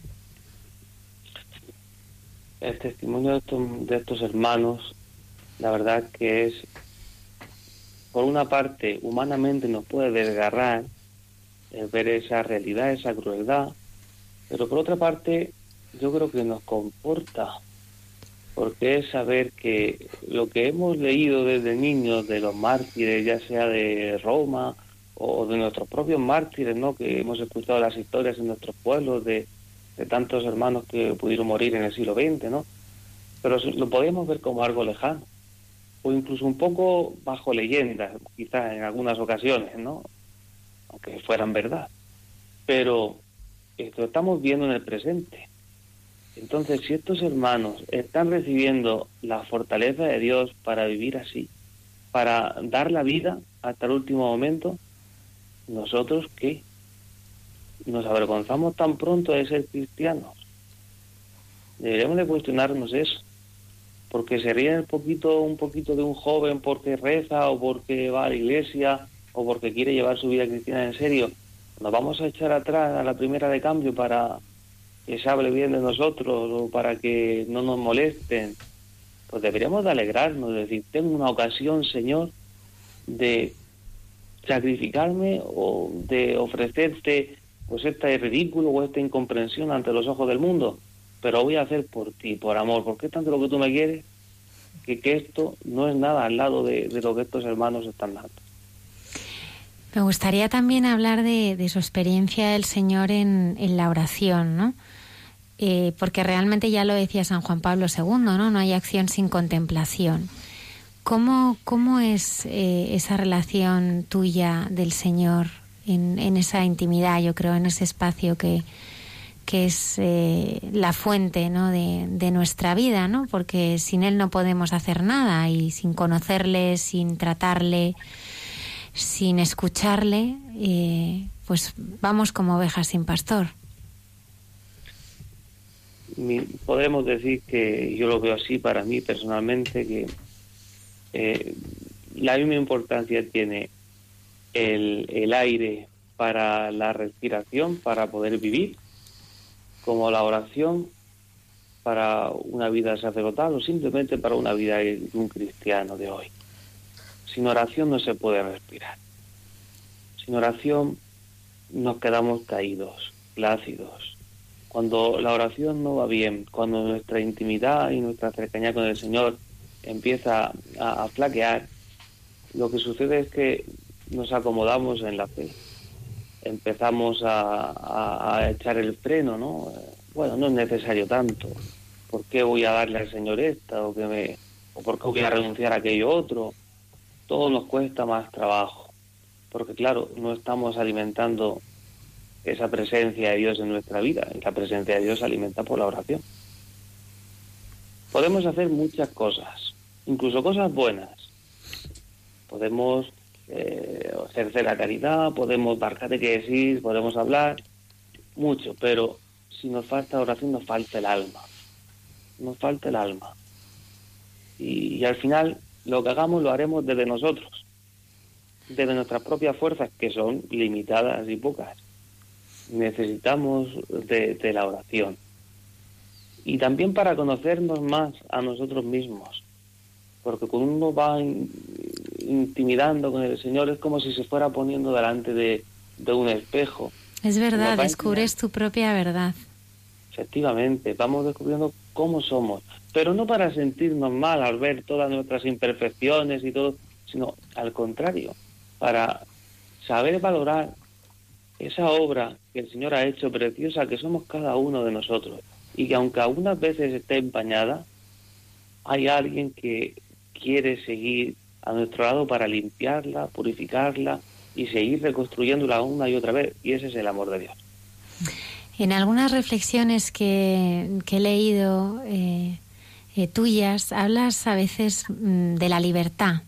El testimonio de estos, de estos hermanos, la verdad que es, por una parte, humanamente nos puede desgarrar ver esa realidad, esa crueldad, pero por otra parte, yo creo que nos comporta, porque es saber que lo que hemos leído desde niños de los mártires, ya sea de Roma o de nuestros propios mártires, ¿no? que hemos escuchado las historias en nuestros pueblos de, de tantos hermanos que pudieron morir en el siglo XX, ¿no? Pero lo podemos ver como algo lejano, o incluso un poco bajo leyendas, quizás en algunas ocasiones, ¿no? Aunque fueran verdad. Pero esto lo estamos viendo en el presente. Entonces, si estos hermanos están recibiendo la fortaleza de Dios para vivir así, para dar la vida hasta el último momento, ¿nosotros qué? ¿Nos avergonzamos tan pronto de ser cristianos? Deberíamos de cuestionarnos eso. Porque se ríen un poquito, un poquito de un joven porque reza o porque va a la iglesia o porque quiere llevar su vida cristiana en serio. Nos vamos a echar atrás a la primera de cambio para que se hable bien de nosotros o para que no nos molesten, pues deberíamos de alegrarnos, de decir, tengo una ocasión, Señor, de sacrificarme o de ofrecerte pues este ridículo o esta incomprensión ante los ojos del mundo, pero voy a hacer por ti, por amor, porque es tanto lo que tú me quieres que, esto no es nada al lado de lo que estos hermanos están dando. Me gustaría también hablar de, de su experiencia del Señor en, en la oración, ¿no? Eh, porque realmente ya lo decía San Juan Pablo II, ¿no? No hay acción sin contemplación. ¿Cómo, cómo es eh, esa relación tuya del Señor en, en, esa intimidad, yo creo, en ese espacio que, que es eh, la fuente ¿no? de, de, nuestra vida, ¿no? Porque sin Él no podemos hacer nada y sin conocerle, sin tratarle, sin escucharle, pues vamos como ovejas sin pastor. Podemos decir que yo lo veo así para mí personalmente, que eh, la misma importancia tiene el, el aire para la respiración, para poder vivir, como la oración para una vida sacerdotal o simplemente para una vida de un cristiano de hoy. Sin oración no se puede respirar. Sin oración nos quedamos caídos, plácidos. Cuando la oración no va bien, cuando nuestra intimidad y nuestra cercanía con el Señor empieza a, flaquear, lo que sucede es que nos acomodamos en la fe. Empezamos a, echar el freno, ¿no? Bueno, no es necesario tanto. ¿Por qué voy a darle al Señor esta? ¿O, que me, o por qué voy a renunciar a aquello otro? Todo nos cuesta más trabajo. Porque claro, no estamos alimentando esa presencia de Dios en nuestra vida. Y la presencia de Dios se alimenta por la oración. Podemos hacer muchas cosas, incluso cosas buenas. Podemos eh, la caridad, podemos dar catequesis, podemos hablar mucho, pero si nos falta oración nos falta el alma, nos falta el alma. Y al final lo que hagamos lo haremos desde nosotros, desde nuestras propias fuerzas, que son limitadas y pocas. Necesitamos de, de la oración. Y también para conocernos más a nosotros mismos, porque cuando uno va intimidando con el Señor es como si se fuera poniendo delante de, de un espejo. Es verdad, descubres tu propia verdad. Efectivamente, vamos descubriendo cómo somos, pero no para sentirnos mal al ver todas nuestras imperfecciones y todo, sino al contrario, para saber valorar esa obra que el Señor ha hecho preciosa, que somos cada uno de nosotros, y que aunque algunas veces esté empañada, hay alguien que quiere seguir a nuestro lado para limpiarla, purificarla y seguir reconstruyéndola una y otra vez. Y ese es el amor de Dios. En algunas reflexiones que, he leído eh, eh, tuyas, hablas a veces mm, de la libertad.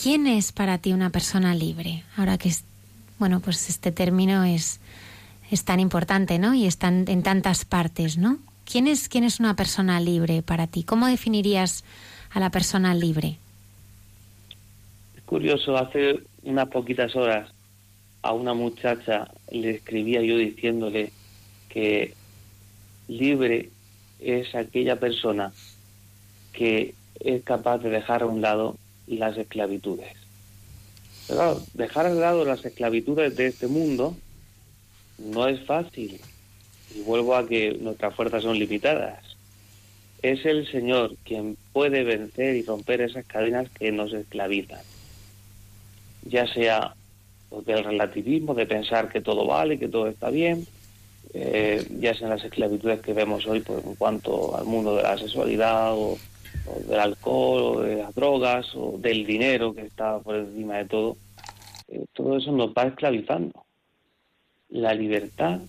¿Quién es para ti una persona libre? Ahora que, es, bueno, pues este término es, es tan importante, ¿no? Y está en tantas partes, ¿no? ¿Quién es, ¿Quién es una persona libre para ti? ¿Cómo definirías a la persona libre? curioso, hace unas poquitas horas a una muchacha le escribía yo diciéndole que libre es aquella persona que es capaz de dejar a un lado las esclavitudes. Pero claro, dejar a un lado las esclavitudes de este mundo no es fácil. Y vuelvo a que nuestras fuerzas son limitadas. Es el Señor quien puede vencer y romper esas cadenas que nos esclavizan ya sea del relativismo, de pensar que todo vale, que todo está bien, eh, ya sean las esclavitudes que vemos hoy pues, en cuanto al mundo de la sexualidad o, del alcohol o de las drogas o del dinero que está por encima de todo, eh, todo eso nos va esclavizando. La libertad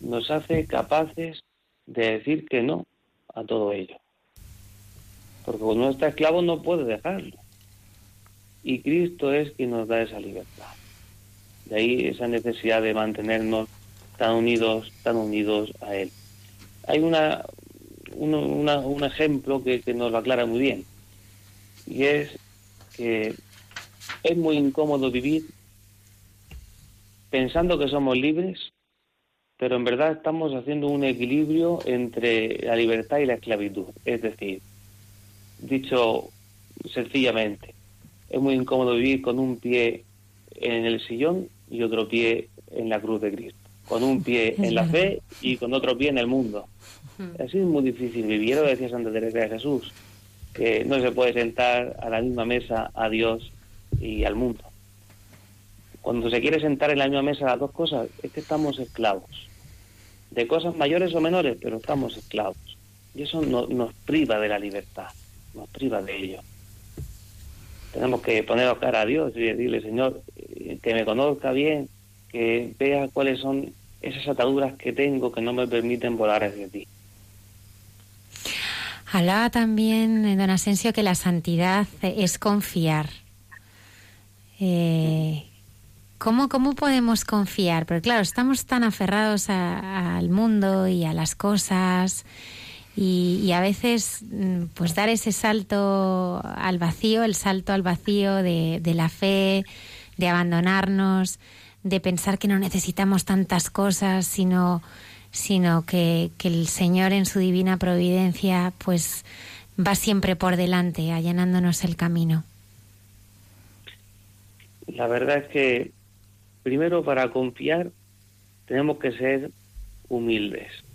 nos hace capaces de decir que no a todo ello. Porque cuando uno está esclavo no puede dejarlo y Cristo es quien nos da esa libertad. De ahí esa necesidad de mantenernos tan unidos, tan unidos a Él. Hay una, un ejemplo que nos lo aclara muy bien, y es que es muy incómodo vivir pensando que somos libres pero en verdad estamos haciendo un equilibrio entre la libertad y la esclavitud. Es decir, dicho sencillamente, es muy incómodo vivir con un pie en el sillón y otro pie en la cruz de Cristo, con un pie en la fe y con otro pie en el mundo. Así es muy difícil vivir, lo decía Santa Teresa de Jesús, que no se puede sentar a la misma mesa a Dios y al mundo. Cuando se quiere sentar en la misma mesa las dos cosas, es que estamos esclavos. De cosas mayores o menores, pero estamos esclavos. Y eso no- nos priva de la libertad, nos priva de ello. Tenemos que poner cara a Dios y decirle, Señor, eh, que me conozca bien, que vea cuáles son esas ataduras que tengo que no me permiten volar hacia ti. Hablaba también eh, don Asensio que la santidad es confiar. Eh, ¿cómo, ¿Cómo podemos confiar? Porque claro, estamos tan aferrados al mundo y a las cosas y, y a veces mm, pues dar ese salto al vacío, el salto al vacío de, la fe, de abandonarnos, de pensar que no necesitamos tantas cosas, sino sino que, que el Señor en su divina providencia pues va siempre por delante, allanándonos el camino. La verdad es que primero para confiar tenemos que ser humildes.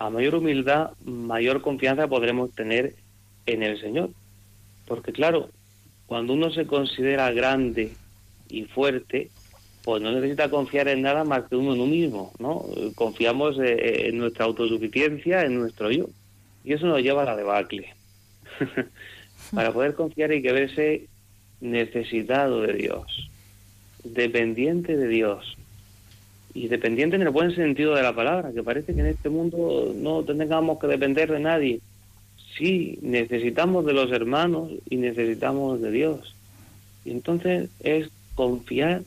A mayor humildad, mayor confianza podremos tener en el Señor. Porque claro, cuando uno se considera grande y fuerte, pues no necesita confiar en nada más que uno en uno mismo, ¿no? Confiamos eh, en nuestra autosuficiencia, en nuestro yo. Y eso nos lleva a la debacle. Para poder confiar hay que verse necesitado de Dios, dependiente de Dios. Y dependiente en el buen sentido de la palabra, que parece que en este mundo no tengamos que depender de nadie. Sí, necesitamos de los hermanos y necesitamos de Dios. Y entonces es confiar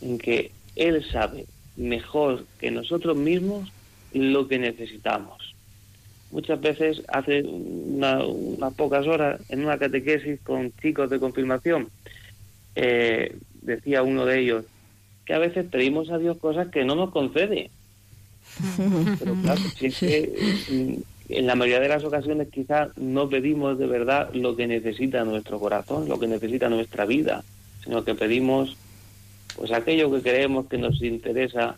en que Él sabe mejor que nosotros mismos lo que necesitamos. Muchas veces, hace una- unas pocas horas, en una catequesis con chicos de confirmación, eh, decía uno de ellos que a veces pedimos a Dios cosas que no nos concede. Pero claro, si es que mm, en la mayoría de las ocasiones quizás no pedimos de verdad lo que necesita nuestro corazón, lo que necesita nuestra vida, sino que pedimos pues aquello que creemos que nos interesa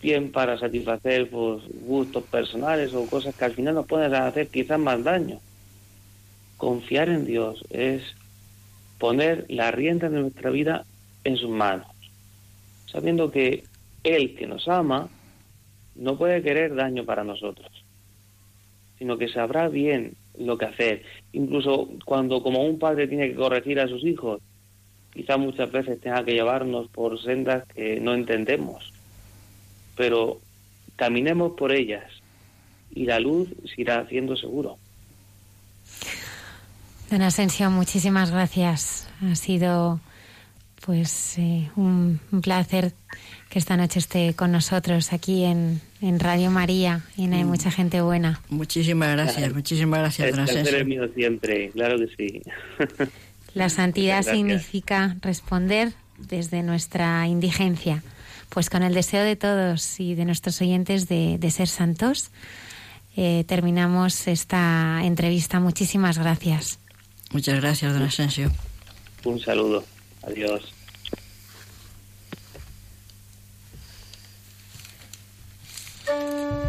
bien para satisfacer pues, gustos personales o cosas que al final nos pueden hacer quizás más daño. Confiar en Dios es poner la rienda de nuestra vida en sus manos, sabiendo que Él que nos ama no puede querer daño para nosotros, sino que sabrá bien lo que hacer. Incluso cuando como un padre tiene que corregir a sus hijos, quizá muchas veces tenga que llevarnos por sendas que no entendemos, pero caminemos por ellas y la luz se irá haciendo seguro. Don Asensio, muchísimas gracias. Ha sido pues eh, un, un placer que esta noche esté con nosotros aquí en, en Radio María y no hay mucha gente buena. Muchísimas gracias, muchísimas gracias, El don placer es mío siempre, claro que sí. La santidad gracias. significa responder desde nuestra indigencia. Pues con el deseo de todos y de nuestros oyentes de, de ser santos, eh, terminamos esta entrevista. Muchísimas gracias. Muchas gracias, don Asensio. Un saludo. Adiós. Música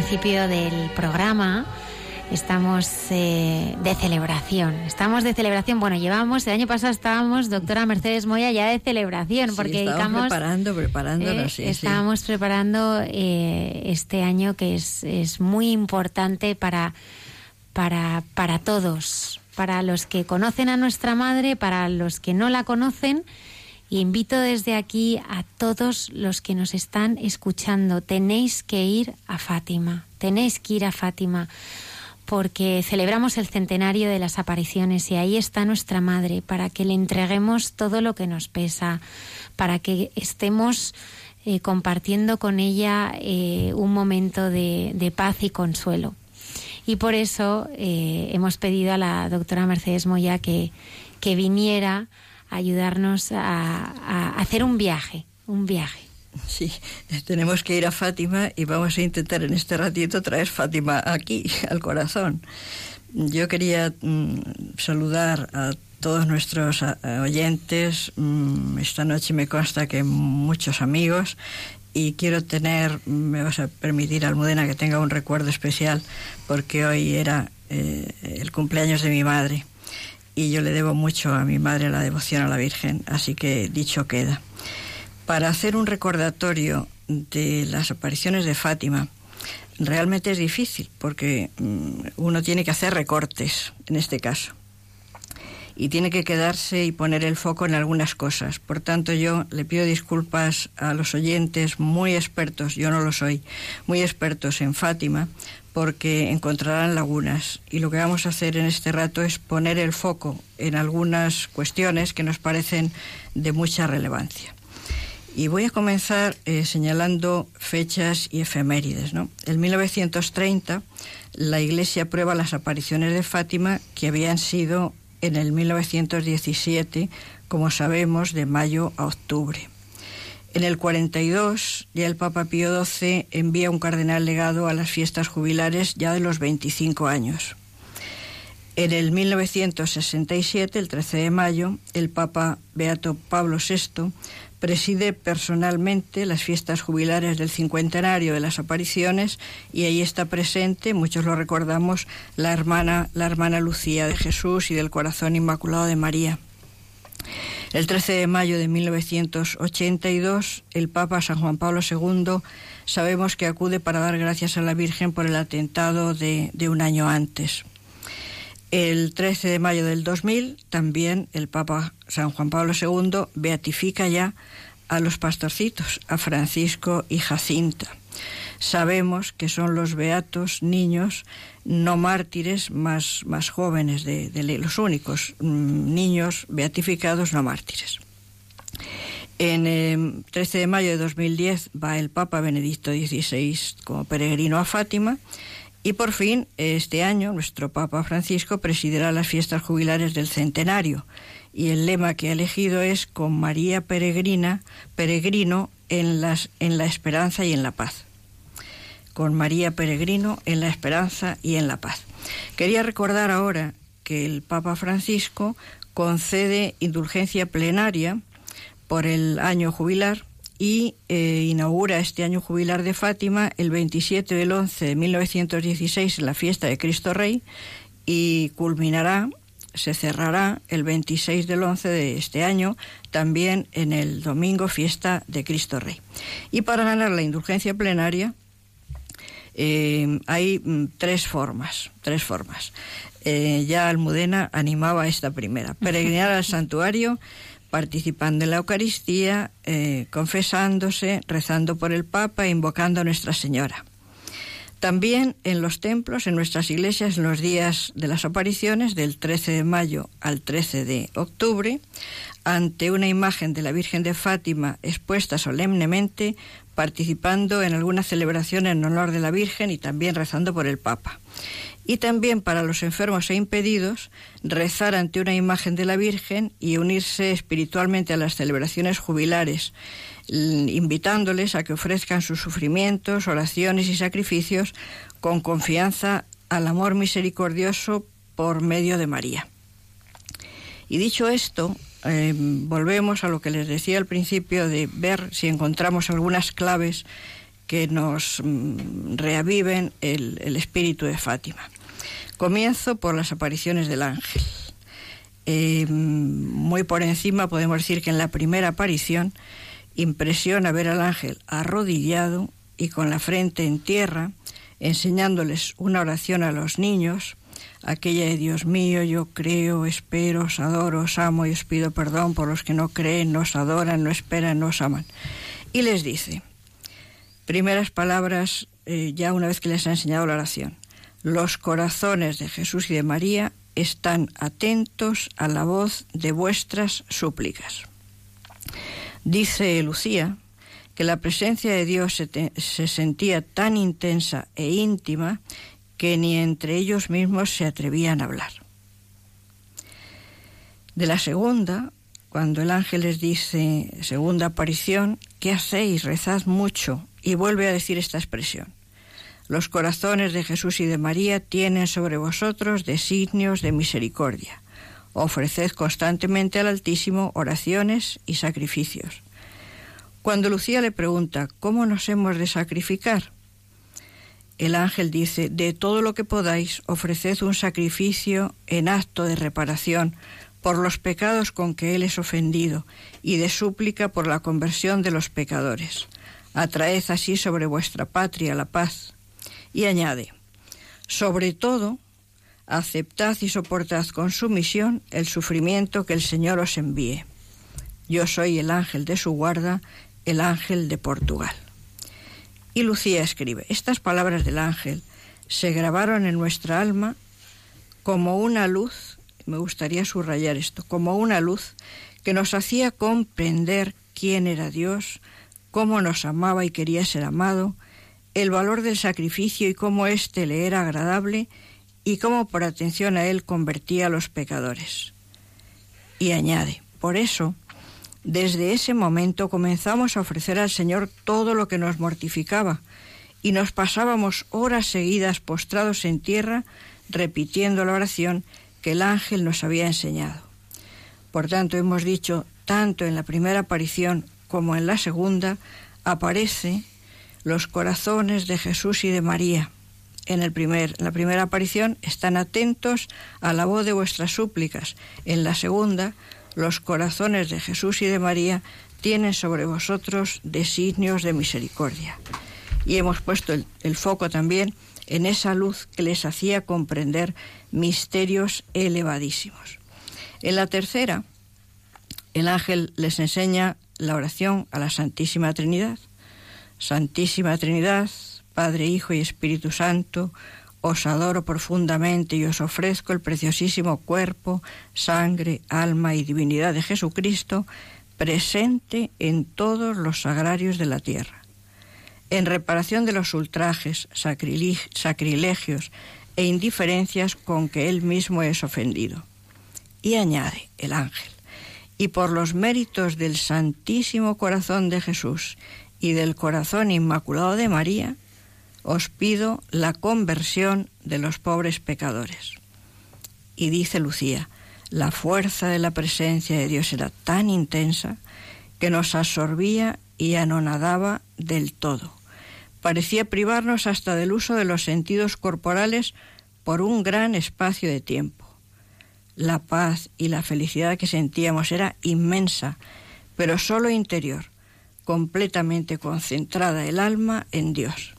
principio del programa, estamos eh, de celebración. Estamos de celebración. Bueno, llevamos, el año pasado estábamos, doctora Mercedes Moya, ya de celebración, porque estamos preparando, preparándonos. Eh, estábamos preparando eh, este año que es, es muy importante para, para, para todos, para los que conocen a nuestra madre, para los que no la conocen. Y invito desde aquí a todos los que nos están escuchando, tenéis que ir a Fátima, tenéis que ir a Fátima porque celebramos el centenario de las apariciones y ahí está nuestra Madre para que le entreguemos todo lo que nos pesa, para que estemos eh, compartiendo con ella eh, un momento de, paz y consuelo. Y por eso eh, hemos pedido a la doctora Mercedes Moya que, viniera ayudarnos a hacer un viaje, un viaje. Sí, tenemos que ir a Fátima y vamos a intentar en este ratito traer Fátima aquí, al corazón. Yo quería mm, saludar a todos nuestros oyentes. Mm, esta noche me consta que muchos amigos y quiero tener, me vas a permitir, Almudena, que tenga un recuerdo especial porque hoy era eh, el cumpleaños de mi madre y yo le debo mucho a mi madre la devoción a la Virgen, así que dicho queda para hacer un recordatorio de las apariciones de Fátima realmente es difícil porque mm, uno tiene que hacer recortes en este caso y tiene que quedarse y poner el foco en algunas cosas. Por tanto, yo le pido disculpas a los oyentes muy expertos, yo no lo soy, muy expertos en Fátima, porque encontrarán lagunas. Y lo que vamos a hacer en este rato es poner el foco en algunas cuestiones que nos parecen de mucha relevancia. Y voy a comenzar eh, señalando fechas y efemérides. ¿no? En 1930 la Iglesia aprueba las apariciones de Fátima que habían sido en el 1917, como sabemos, de mayo a octubre. En el 42 ya el Papa Pío XII envía un cardenal legado a las fiestas jubilares ya de los 25 años. En el 1967, el 13 de mayo, el Papa Beato Pablo VI preside personalmente las fiestas jubilares del cincuentenario de las apariciones y ahí está presente, muchos lo recordamos, la hermana, la hermana Lucía de Jesús y del Corazón Inmaculado de María. El 13 de mayo de 1982, el Papa San Juan Pablo II sabemos que acude para dar gracias a la Virgen por el atentado de, un año antes. El 13 de mayo del 2000 también el Papa San Juan Pablo II beatifica ya a los pastorcitos, a Francisco y Jacinta. Sabemos que son los beatos niños no mártires más, más jóvenes de, los únicos mm, niños beatificados no mártires. En el 13 de mayo de 2010 va el Papa Benedicto XVI como peregrino a Fátima y por fin, este año, nuestro Papa Francisco presidirá las fiestas jubilares del centenario y el lema que ha elegido es con María Peregrina, peregrino en, las, en la esperanza y en la paz. Con María Peregrino en la esperanza y en la paz. Quería recordar ahora que el Papa Francisco concede indulgencia plenaria por el año jubilar y eh, inaugura este año jubilar de Fátima el 27 del 11 de 1916 en la fiesta de Cristo Rey y culminará, se cerrará el 26 del 11 de este año también en el domingo fiesta de Cristo Rey. Y para ganar la indulgencia plenaria eh, hay mm, tres formas, tres formas. Eh, ya Almudena animaba esta primera, peregrinar al santuario participando en la Eucaristía, eh, confesándose, rezando por el Papa e invocando a Nuestra Señora. También en los templos, en nuestras iglesias, en los días de las apariciones, del 13 de mayo al 13 de octubre, ante una imagen de la Virgen de Fátima expuesta solemnemente, participando en alguna celebración en honor de la Virgen y también rezando por el Papa y también para los enfermos e impedidos rezar ante una imagen de la Virgen y unirse espiritualmente a las celebraciones jubilares, invitándoles a que ofrezcan sus sufrimientos, oraciones y sacrificios con confianza al amor misericordioso por medio de María. Y dicho esto, eh, volvemos a lo que les decía al principio de ver si encontramos algunas claves que nos mm, reaviven el, espíritu de Fátima. Comienzo por las apariciones del ángel. Eh, muy por encima podemos decir que en la primera aparición impresiona ver al ángel arrodillado y con la frente en tierra, enseñándoles una oración a los niños, aquella de Dios mío, yo creo, espero, os adoro, os amo y os pido perdón por los que no creen, no os adoran, no esperan, no os aman. Y les dice, primeras palabras eh, ya una vez que les ha enseñado la oración, los corazones de Jesús y de María están atentos a la voz de vuestras súplicas. Dice Lucía que la presencia de Dios se, se, sentía tan intensa e íntima que ni entre ellos mismos se atrevían a hablar. De la segunda, cuando el ángel les dice, segunda aparición, ¿qué hacéis? Rezad mucho. Y vuelve a decir esta expresión. Los corazones de Jesús y de María tienen sobre vosotros designios de misericordia. Ofreced constantemente al Altísimo oraciones y sacrificios. Cuando Lucía le pregunta, ¿cómo nos hemos de sacrificar? El ángel dice, de todo lo que podáis, ofreced un sacrificio en acto de reparación por los pecados con que Él es ofendido y de súplica por la conversión de los pecadores. Atraed así sobre vuestra patria la paz. Y añade, sobre todo, aceptad y soportad con sumisión el sufrimiento que el Señor os envíe. Yo soy el ángel de su guarda, el ángel de Portugal. Y Lucía escribe, estas palabras del ángel se grabaron en nuestra alma como una luz, me gustaría subrayar esto, como una luz que nos hacía comprender quién era Dios, cómo nos amaba y quería ser amado, el valor del sacrificio y cómo éste le era agradable y cómo por atención a él convertía a los pecadores. Y añade, por eso, desde ese momento comenzamos a ofrecer al Señor todo lo que nos mortificaba y nos pasábamos horas seguidas postrados en tierra repitiendo la oración que el ángel nos había enseñado. Por tanto, hemos dicho, tanto en la primera aparición como en la segunda, aparece los corazones de Jesús y de María. En, el primer, en la primera aparición están atentos a la voz de vuestras súplicas. En la segunda, los corazones de Jesús y de María tienen sobre vosotros designios de misericordia. Y hemos puesto el, el, foco también en esa luz que les hacía comprender misterios elevadísimos. En la tercera, el ángel les enseña la oración a la Santísima Trinidad. Santísima Trinidad, Padre, Hijo y Espíritu Santo, os adoro profundamente y os ofrezco el preciosísimo cuerpo, sangre, alma y divinidad de Jesucristo, presente en todos los sagrarios de la tierra. En reparación de los ultrajes, sacrilegios e indiferencias con que él mismo es ofendido. Y añade el ángel, y por los méritos del Santísimo Corazón de Jesús y del Corazón Inmaculado de María, os pido la conversión de los pobres pecadores. Y dice Lucía, la fuerza de la presencia de Dios era tan intensa que nos absorbía y anonadaba del todo. Parecía privarnos hasta del uso de los sentidos corporales por un gran espacio de tiempo. La paz y la felicidad que sentíamos era inmensa, pero solo interior, completamente concentrada el alma en Dios.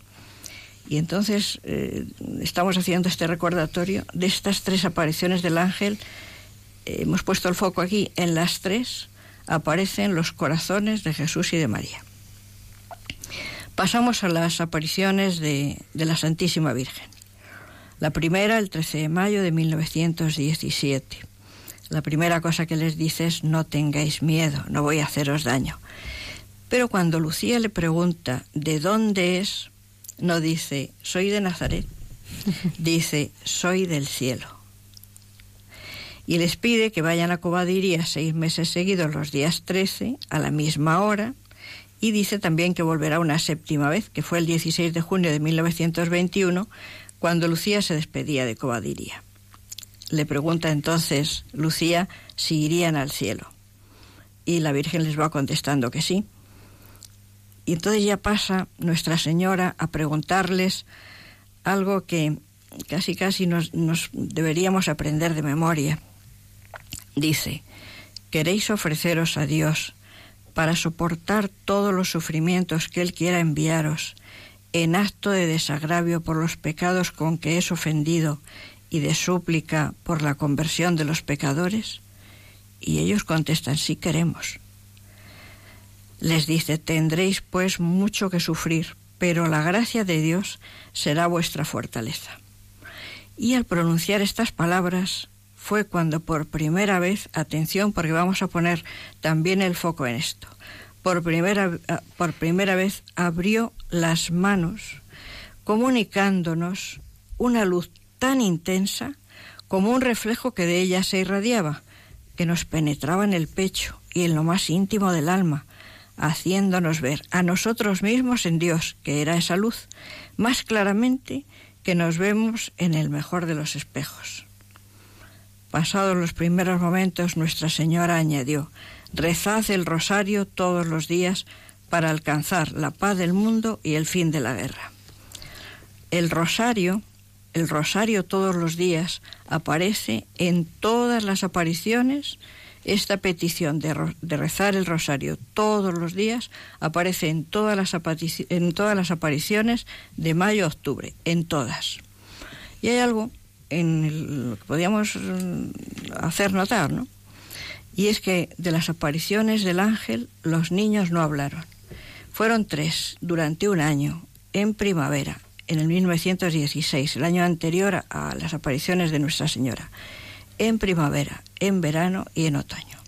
Y entonces eh, estamos haciendo este recordatorio de estas tres apariciones del ángel. Eh, hemos puesto el foco aquí. En las tres aparecen los corazones de Jesús y de María. Pasamos a las apariciones de, de la Santísima Virgen. La primera, el 13 de mayo de 1917. La primera cosa que les dice es no tengáis miedo, no voy a haceros daño. Pero cuando Lucía le pregunta de dónde es, no dice soy de Nazaret, dice soy del cielo. Y les pide que vayan a Cobadiría seis meses seguidos los días 13 a la misma hora y dice también que volverá una séptima vez, que fue el 16 de junio de 1921, cuando Lucía se despedía de Cobadiría. Le pregunta entonces Lucía si irían al cielo. Y la Virgen les va contestando que sí. Y entonces ya pasa Nuestra Señora a preguntarles algo que casi casi nos, nos deberíamos aprender de memoria. Dice, ¿queréis ofreceros a Dios para soportar todos los sufrimientos que Él quiera enviaros en acto de desagravio por los pecados con que es ofendido y de súplica por la conversión de los pecadores? Y ellos contestan, sí queremos. Les dice, tendréis pues mucho que sufrir, pero la gracia de Dios será vuestra fortaleza. Y al pronunciar estas palabras fue cuando por primera vez, atención porque vamos a poner también el foco en esto, por primera, por primera vez abrió las manos comunicándonos una luz tan intensa como un reflejo que de ella se irradiaba, que nos penetraba en el pecho y en lo más íntimo del alma, haciéndonos ver a nosotros mismos en Dios, que era esa luz, más claramente que nos vemos en el mejor de los espejos. Pasados los primeros momentos, Nuestra Señora añadió, rezad el rosario todos los días para alcanzar la paz del mundo y el fin de la guerra. El rosario el rosario todos los días aparece en todas las apariciones. Esta petición de, rezar el rosario todos los días aparece en todas las, en todas las apariciones de mayo a octubre, en todas. Y hay algo en lo que podíamos mm, hacer notar, ¿no? Y es que de las apariciones del ángel los niños no hablaron. Fueron tres durante un año, en primavera, en el 1916, el año anterior a las apariciones de Nuestra Señora, en primavera, en verano y en otoño.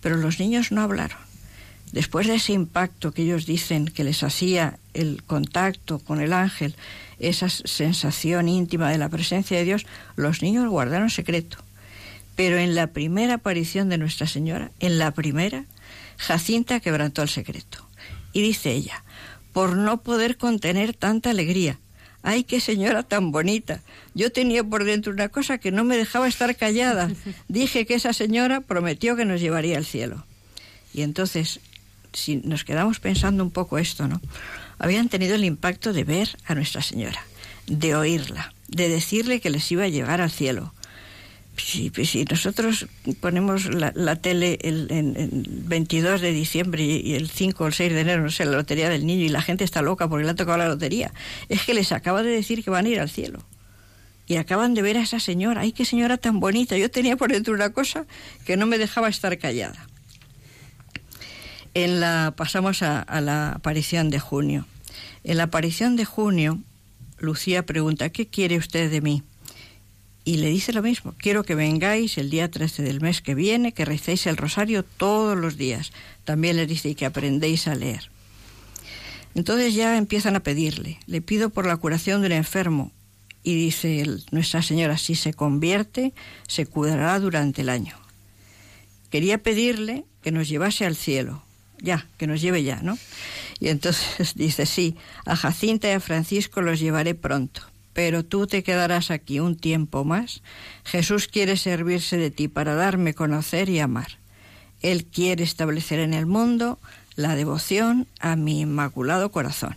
Pero los niños no hablaron. Después de ese impacto que ellos dicen que les hacía el contacto con el ángel, esa sensación íntima de la presencia de Dios, los niños guardaron secreto. Pero en la primera aparición de Nuestra Señora, en la primera, Jacinta quebrantó el secreto. Y dice ella, por no poder contener tanta alegría, ay, qué señora tan bonita. Yo tenía por dentro una cosa que no me dejaba estar callada. Dije que esa señora prometió que nos llevaría al cielo. Y entonces, si nos quedamos pensando un poco esto, ¿no? Habían tenido el impacto de ver a Nuestra Señora, de oírla, de decirle que les iba a llevar al cielo, Sí, pues si nosotros ponemos la, tele el, 22 de diciembre y el 5 o el 6 de enero, no sé, la lotería del niño y la gente está loca porque le ha tocado la lotería, es que les acaba de decir que van a ir al cielo. Y acaban de ver a esa señora. ¡Ay, qué señora tan bonita! Yo tenía por dentro una cosa que no me dejaba estar callada. En la, pasamos a, a la aparición de junio. En la aparición de junio, Lucía pregunta, ¿qué quiere usted de mí? Y le dice lo mismo, quiero que vengáis el día 13 del mes que viene, que recéis el rosario todos los días. También le dice que aprendéis a leer. Entonces ya empiezan a pedirle, le pido por la curación de un enfermo y dice Nuestra Señora, si se convierte, se curará durante el año. Quería pedirle que nos llevase al cielo, ya, que nos lleve ya, ¿no? Y entonces dice, sí, a Jacinta y a Francisco los llevaré pronto pero tú te quedarás aquí un tiempo más. Jesús quiere servirse de ti para darme conocer y amar. Él quiere establecer en el mundo la devoción a mi inmaculado corazón.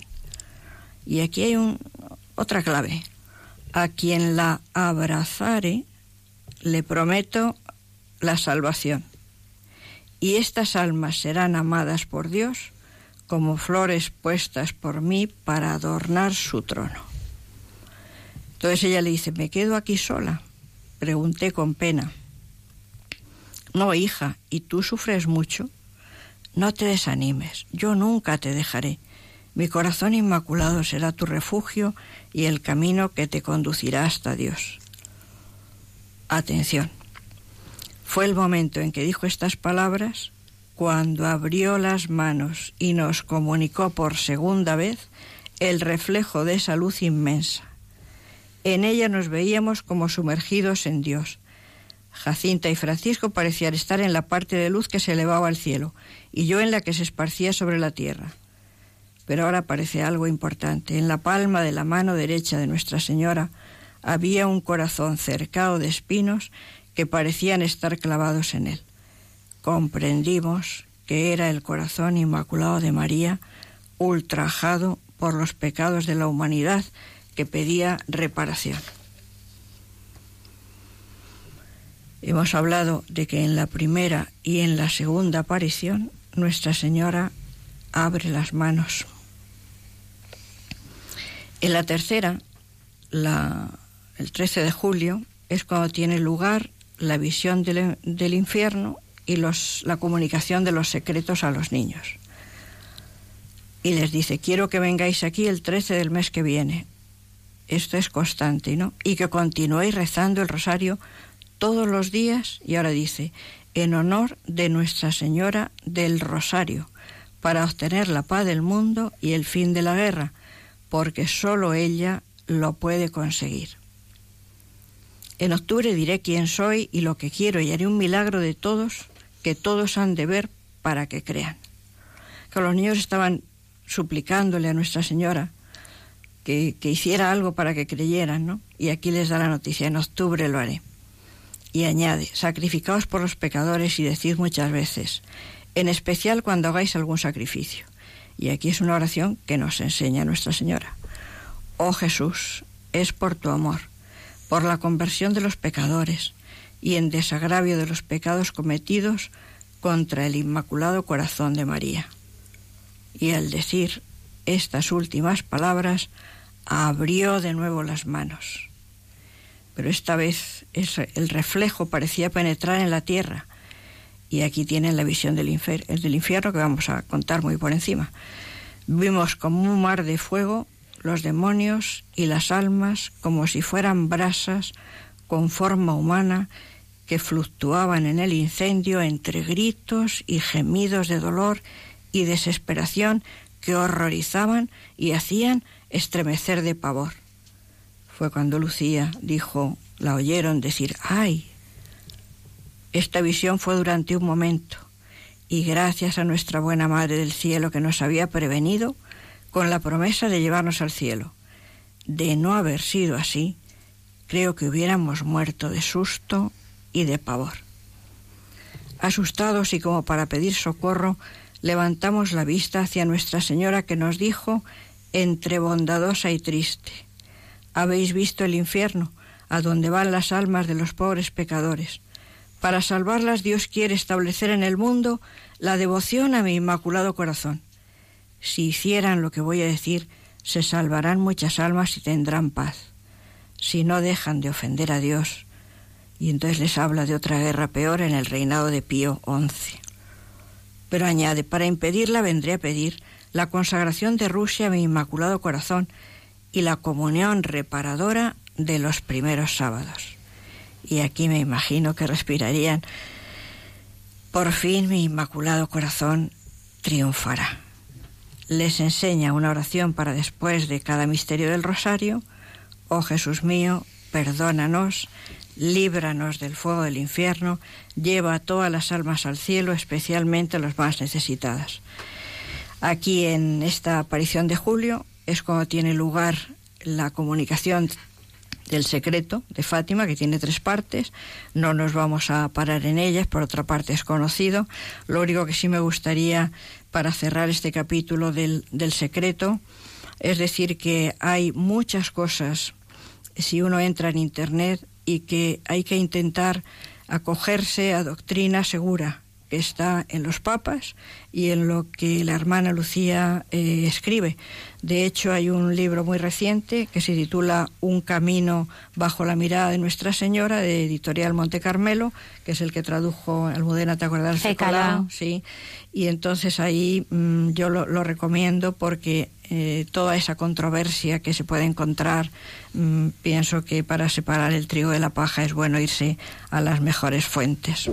Y aquí hay otra clave. A quien la abrazare, le prometo la salvación. Y estas almas serán amadas por Dios como flores puestas por mí para adornar su trono. Entonces ella le dice, ¿me quedo aquí sola? Pregunté con pena. No, hija, ¿y tú sufres mucho? No te desanimes, yo nunca te dejaré. Mi corazón inmaculado será tu refugio y el camino que te conducirá hasta Dios. Atención. Fue el momento en que dijo estas palabras cuando abrió las manos y nos comunicó por segunda vez el reflejo de esa luz inmensa en ella nos veíamos como sumergidos en Dios. Jacinta y Francisco parecían estar en la parte de luz que se elevaba al cielo y yo en la que se esparcía sobre la tierra. Pero ahora aparece algo importante. En la palma de la mano derecha de Nuestra Señora había un corazón cercado de espinos que parecían estar clavados en él. Comprendimos que era el corazón inmaculado de María ultrajado por los pecados de la humanidad que pedía reparación. Hemos hablado de que en la primera y en la segunda aparición Nuestra Señora abre las manos. En la tercera, el 13 de julio, es cuando tiene lugar la visión del, infierno y la comunicación de los secretos a los niños. Y les dice, quiero que vengáis aquí el 13 del mes que viene. Esto es constante, ¿no? Y que continuéis rezando el rosario todos los días, y ahora dice, en honor de Nuestra Señora del Rosario, para obtener la paz del mundo y el fin de la guerra, porque sólo ella lo puede conseguir. En octubre diré quién soy y lo que quiero y haré un milagro de todos que todos han de ver para que crean. Que los niños estaban suplicándole a Nuestra Señora que, hiciera algo para que creyeran, ¿no? Y aquí les da la noticia, en octubre lo haré. Y añade, sacrificaos por los pecadores y decid muchas veces, en especial cuando hagáis algún sacrificio. Y aquí es una oración que nos enseña Nuestra Señora. Oh Jesús, es por tu amor, por la conversión de los pecadores y en desagravio de los pecados cometidos contra el Inmaculado Corazón de María. Y al decir estas últimas palabras, abrió de nuevo las manos pero esta vez el reflejo parecía penetrar en la tierra. Y aquí tienen la visión del, del infierno que vamos a contar muy por encima. Vimos como un mar de fuego los demonios y las almas como si fueran brasas con forma humana que fluctuaban en el incendio entre gritos y gemidos de dolor y desesperación que horrorizaban y hacían estremecer de pavor fue cuando Lucía dijo, la oyeron decir, ay, esta visión fue durante un momento y gracias a nuestra buena Madre del Cielo que nos había prevenido con la promesa de llevarnos al cielo. De no haber sido así, creo que hubiéramos muerto de susto y de pavor. Asustados y como para pedir socorro, levantamos la vista hacia Nuestra Señora que nos dijo, entre bondadosa y triste, habéis visto el infierno, a donde van las almas de los pobres pecadores. Para salvarlas Dios quiere establecer en el mundo la devoción a mi inmaculado corazón. Si hicieran lo que voy a decir, se salvarán muchas almas y tendrán paz. Si no dejan de ofender a Dios, y entonces les habla de otra guerra peor en el reinado de Pío XI. Pero añade, para impedirla vendré a pedir la consagración de Rusia a mi inmaculado corazón, y la comunión reparadora de los primeros sábados. Y aquí me imagino que respirarían, por fin mi inmaculado corazón triunfará. Les enseña una oración para después de cada misterio del rosario. Oh Jesús mío, perdónanos, líbranos del fuego del infierno, lleva a todas las almas al cielo, especialmente a las más necesitadas. Aquí en esta aparición de Julio es cuando tiene lugar la comunicación del secreto de Fátima, que tiene tres partes. No nos vamos a parar en ellas, por otra parte es conocido. Lo único que sí me gustaría para cerrar este capítulo del, del secreto es decir que hay muchas cosas si uno entra en Internet y que hay que intentar acogerse a doctrina segura que está en los papas y en lo que la hermana Lucía eh, escribe. De hecho, hay un libro muy reciente que se titula Un camino bajo la mirada de Nuestra Señora, de Editorial Monte Carmelo, que es el que tradujo Almudena, ¿te acuerdas? de Sí. Y entonces ahí mm, yo lo, lo, recomiendo porque eh, toda esa controversia que se puede encontrar, mm, pienso que para separar el trigo de la paja es bueno irse a las mejores fuentes.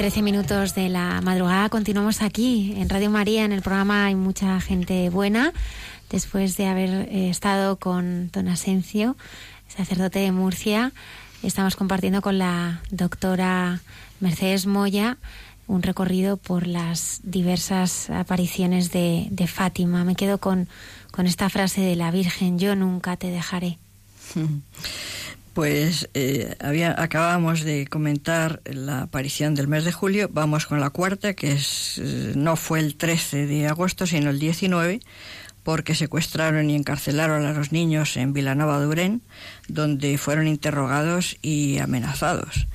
Una y trece minutos de la madrugada. Continuamos aquí en Radio María, en el programa Hay mucha gente buena. Después de haber eh, estado con don Asencio, sacerdote de Murcia, estamos compartiendo con la doctora Mercedes Moya un recorrido por las diversas apariciones de, de Fátima. Me quedo con, con esta frase de la Virgen, yo nunca te dejaré. Pues eh, acabamos de comentar la aparición del mes de julio, vamos con la cuarta, que eh, no fue el 13 de agosto, sino el 19, porque secuestraron y encarcelaron a los niños en Vilanova de donde fueron interrogados y amenazados.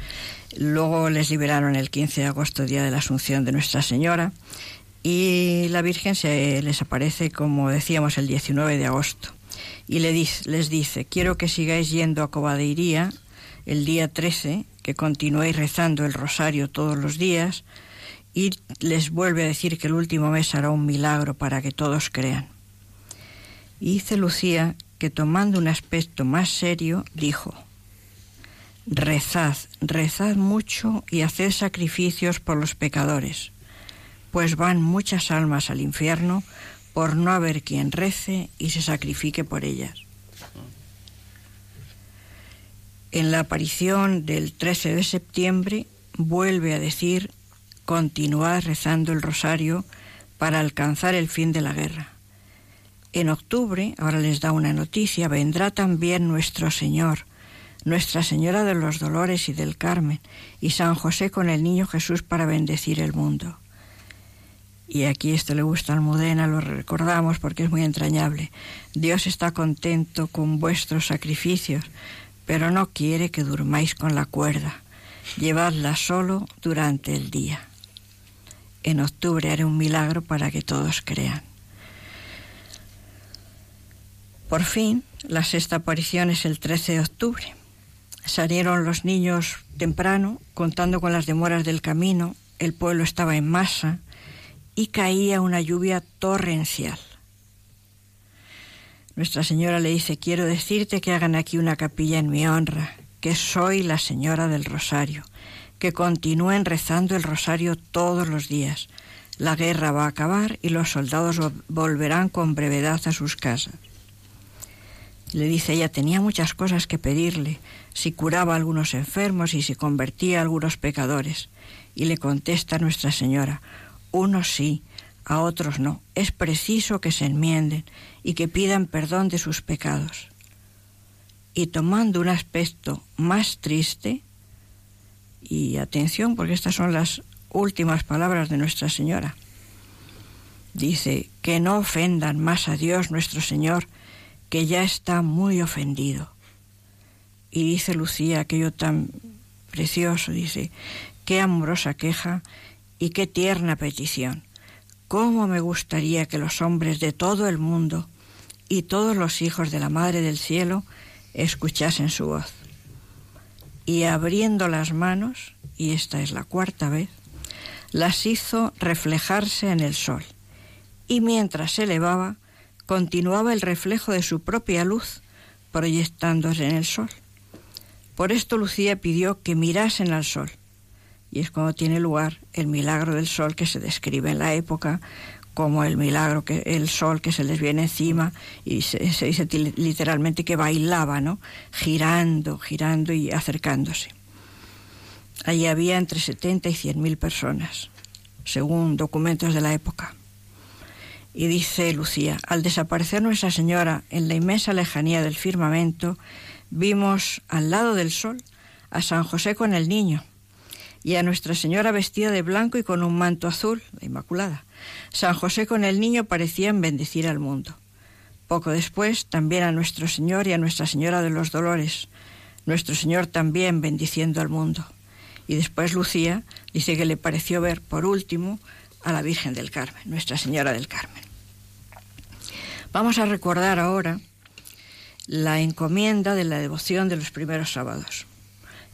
Luego les liberaron el 15 de agosto, día de la Asunción de Nuestra Señora, y la Virgen se les aparece, como decíamos, el 19 de agosto y les dice, quiero que sigáis yendo a Cobadeiría el día 13, que continuéis rezando el rosario todos los días, y les vuelve a decir que el último mes hará un milagro para que todos crean. Y dice Lucía que tomando un aspecto más serio, dijo, Rezad, rezad mucho y haced sacrificios por los pecadores, pues van muchas almas al infierno por no haber quien rece y se sacrifique por ellas. En la aparición del 13 de septiembre vuelve a decir, continuad rezando el rosario para alcanzar el fin de la guerra. En octubre, ahora les da una noticia, vendrá también nuestro Señor, Nuestra Señora de los Dolores y del Carmen, y San José con el Niño Jesús para bendecir el mundo y aquí esto le gusta a Almudena, lo recordamos porque es muy entrañable. Dios está contento con vuestros sacrificios, pero no quiere que durmáis con la cuerda. Llevadla solo durante el día. En octubre haré un milagro para que todos crean. Por fin, la sexta aparición es el 13 de octubre. Salieron los niños temprano, contando con las demoras del camino. El pueblo estaba en masa y caía una lluvia torrencial. Nuestra Señora le dice, quiero decirte que hagan aquí una capilla en mi honra, que soy la Señora del Rosario, que continúen rezando el Rosario todos los días. La guerra va a acabar y los soldados volverán con brevedad a sus casas. Le dice ella, tenía muchas cosas que pedirle, si curaba a algunos enfermos y si convertía a algunos pecadores. Y le contesta Nuestra Señora, unos sí, a otros no. Es preciso que se enmienden y que pidan perdón de sus pecados. Y tomando un aspecto más triste, y atención porque estas son las últimas palabras de Nuestra Señora, dice, que no ofendan más a Dios nuestro Señor, que ya está muy ofendido. Y dice Lucía aquello tan precioso, dice, qué amorosa queja y qué tierna petición. Cómo me gustaría que los hombres de todo el mundo y todos los hijos de la Madre del Cielo escuchasen su voz. Y abriendo las manos, y esta es la cuarta vez, las hizo reflejarse en el sol. Y mientras se elevaba, continuaba el reflejo de su propia luz proyectándose en el sol. Por esto Lucía pidió que mirasen al sol y es cuando tiene lugar el milagro del sol que se describe en la época como el milagro que el sol que se les viene encima y se, dice literalmente que bailaba, ¿no? Girando, girando y acercándose. Allí había entre 70 y 100 mil personas, según documentos de la época. Y dice Lucía, al desaparecer Nuestra Señora en la inmensa lejanía del firmamento, vimos al lado del sol a San José con el niño, y a Nuestra Señora vestida de blanco y con un manto azul, la Inmaculada. San José con el niño parecían bendecir al mundo. Poco después, también a nuestro Señor y a Nuestra Señora de los Dolores, nuestro Señor también bendiciendo al mundo. Y después Lucía dice que le pareció ver, por último, a la Virgen del Carmen, Nuestra Señora del Carmen. Vamos a recordar ahora la encomienda de la devoción de los primeros sábados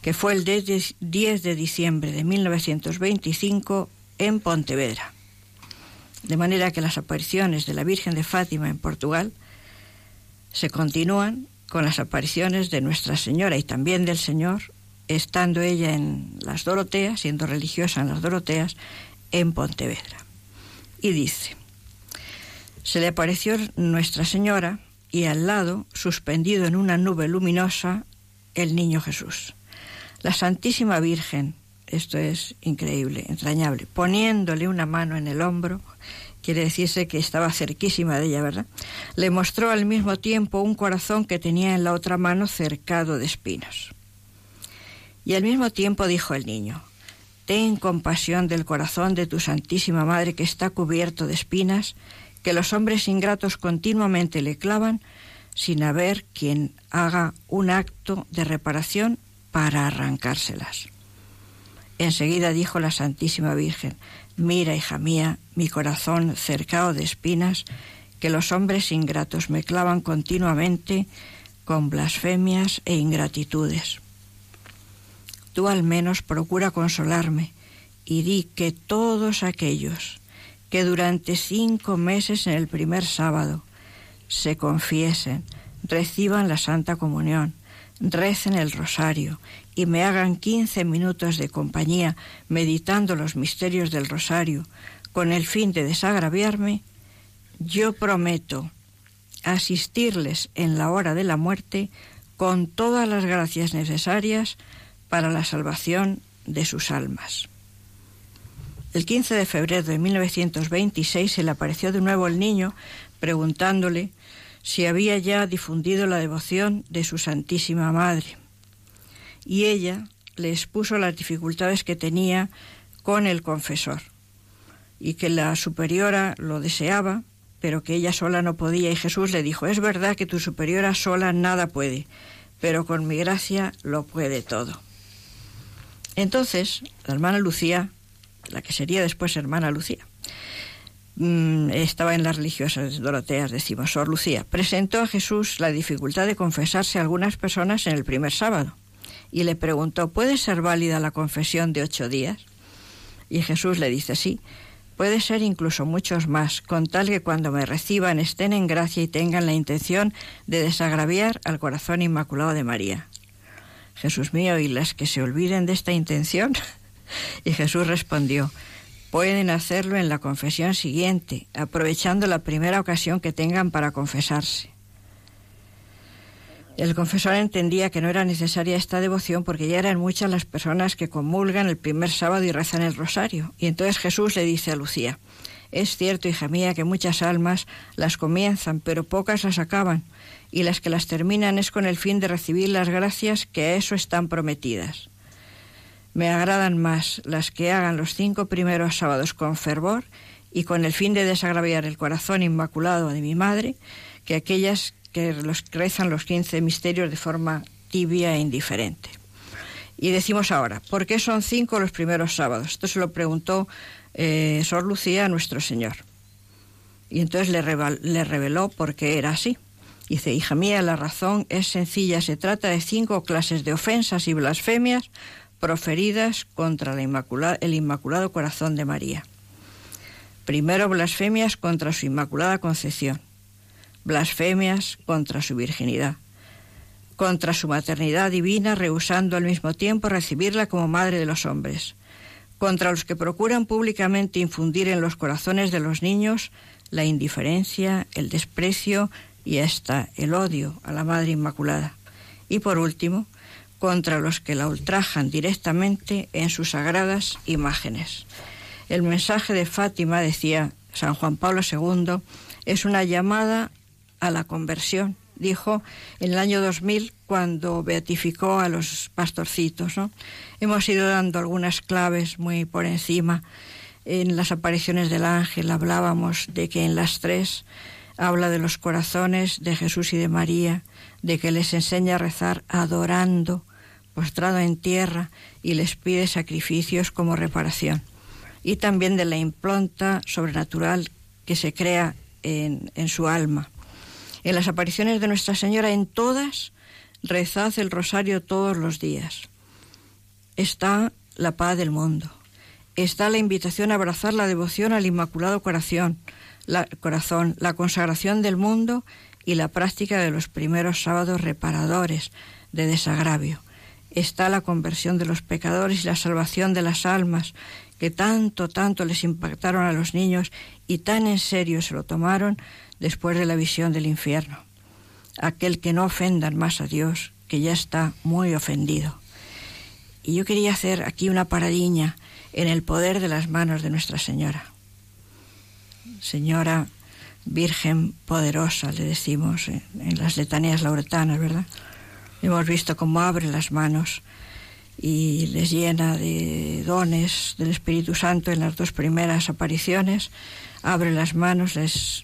que fue el 10 de diciembre de 1925 en Pontevedra. De manera que las apariciones de la Virgen de Fátima en Portugal se continúan con las apariciones de Nuestra Señora y también del Señor estando ella en las Doroteas, siendo religiosa en las Doroteas, en Pontevedra. Y dice, se le apareció Nuestra Señora y al lado, suspendido en una nube luminosa, el niño Jesús. La Santísima Virgen, esto es increíble, entrañable, poniéndole una mano en el hombro, quiere decirse que estaba cerquísima de ella, ¿verdad? Le mostró al mismo tiempo un corazón que tenía en la otra mano cercado de espinos. Y al mismo tiempo dijo el niño, Ten compasión del corazón de tu Santísima Madre que está cubierto de espinas, que los hombres ingratos continuamente le clavan, sin haber quien haga un acto de reparación para arrancárselas. Enseguida dijo la Santísima Virgen, Mira, hija mía, mi corazón cercado de espinas, que los hombres ingratos me clavan continuamente con blasfemias e ingratitudes. Tú al menos procura consolarme y di que todos aquellos que durante cinco meses en el primer sábado se confiesen, reciban la Santa Comunión, recen el rosario y me hagan quince minutos de compañía meditando los misterios del rosario con el fin de desagraviarme, yo prometo asistirles en la hora de la muerte con todas las gracias necesarias para la salvación de sus almas. El 15 de febrero de 1926 se le apareció de nuevo el niño preguntándole si había ya difundido la devoción de su Santísima Madre. Y ella le expuso las dificultades que tenía con el confesor y que la superiora lo deseaba, pero que ella sola no podía. Y Jesús le dijo, es verdad que tu superiora sola nada puede, pero con mi gracia lo puede todo. Entonces, la hermana Lucía, la que sería después hermana Lucía, estaba en las religiosas Doroteas, Sor Lucía, presentó a Jesús la dificultad de confesarse a algunas personas en el primer sábado y le preguntó, ¿puede ser válida la confesión de ocho días? Y Jesús le dice, sí, puede ser incluso muchos más, con tal que cuando me reciban estén en gracia y tengan la intención de desagraviar al corazón inmaculado de María. Jesús mío, ¿y las que se olviden de esta intención? y Jesús respondió, pueden hacerlo en la confesión siguiente, aprovechando la primera ocasión que tengan para confesarse. El confesor entendía que no era necesaria esta devoción porque ya eran muchas las personas que comulgan el primer sábado y rezan el rosario. Y entonces Jesús le dice a Lucía, es cierto, hija mía, que muchas almas las comienzan, pero pocas las acaban y las que las terminan es con el fin de recibir las gracias que a eso están prometidas. Me agradan más las que hagan los cinco primeros sábados con fervor y con el fin de desagraviar el corazón inmaculado de mi madre, que aquellas que los rezan los quince misterios de forma tibia e indiferente. Y decimos ahora, ¿por qué son cinco los primeros sábados? Esto se lo preguntó eh, Sor Lucía a nuestro Señor. Y entonces le, le reveló por qué era así. Dice, hija mía, la razón es sencilla. Se trata de cinco clases de ofensas y blasfemias proferidas contra el Inmaculado Corazón de María. Primero, blasfemias contra su Inmaculada Concepción. Blasfemias contra su virginidad. Contra su maternidad divina, rehusando al mismo tiempo recibirla como madre de los hombres. Contra los que procuran públicamente infundir en los corazones de los niños la indiferencia, el desprecio, y hasta el odio a la Madre Inmaculada. Y por último, contra los que la ultrajan directamente en sus sagradas imágenes. El mensaje de Fátima, decía San Juan Pablo II, es una llamada a la conversión, dijo en el año 2000 cuando beatificó a los pastorcitos. Hemos ido dando algunas claves muy por encima. En las apariciones del ángel hablábamos de que en las tres habla de los corazones de Jesús y de María, de que les enseña a rezar adorando, postrado en tierra, y les pide sacrificios como reparación. Y también de la impronta sobrenatural que se crea en, en su alma. En las apariciones de Nuestra Señora, en todas, rezad el rosario todos los días. Está la paz del mundo. Está la invitación a abrazar la devoción al Inmaculado Corazón, corazón, la consagración del mundo y la práctica de los primeros sábados reparadores de desagravio. Está la conversión de los pecadores y la salvación de las almas, que tanto, tanto les impactaron a los niños y tan en serio se lo tomaron después de la visión del infierno. Aquel que no ofendan más a Dios, que ya está muy ofendido. Y yo quería hacer aquí una paradiña en el poder de las manos de Nuestra Señora. Señora Virgen poderosa, le decimos en, las letanías lauretanas, ¿verdad? Hemos visto cómo abre las manos y les llena de dones del Espíritu Santo en las dos primeras apariciones. Abre las manos, les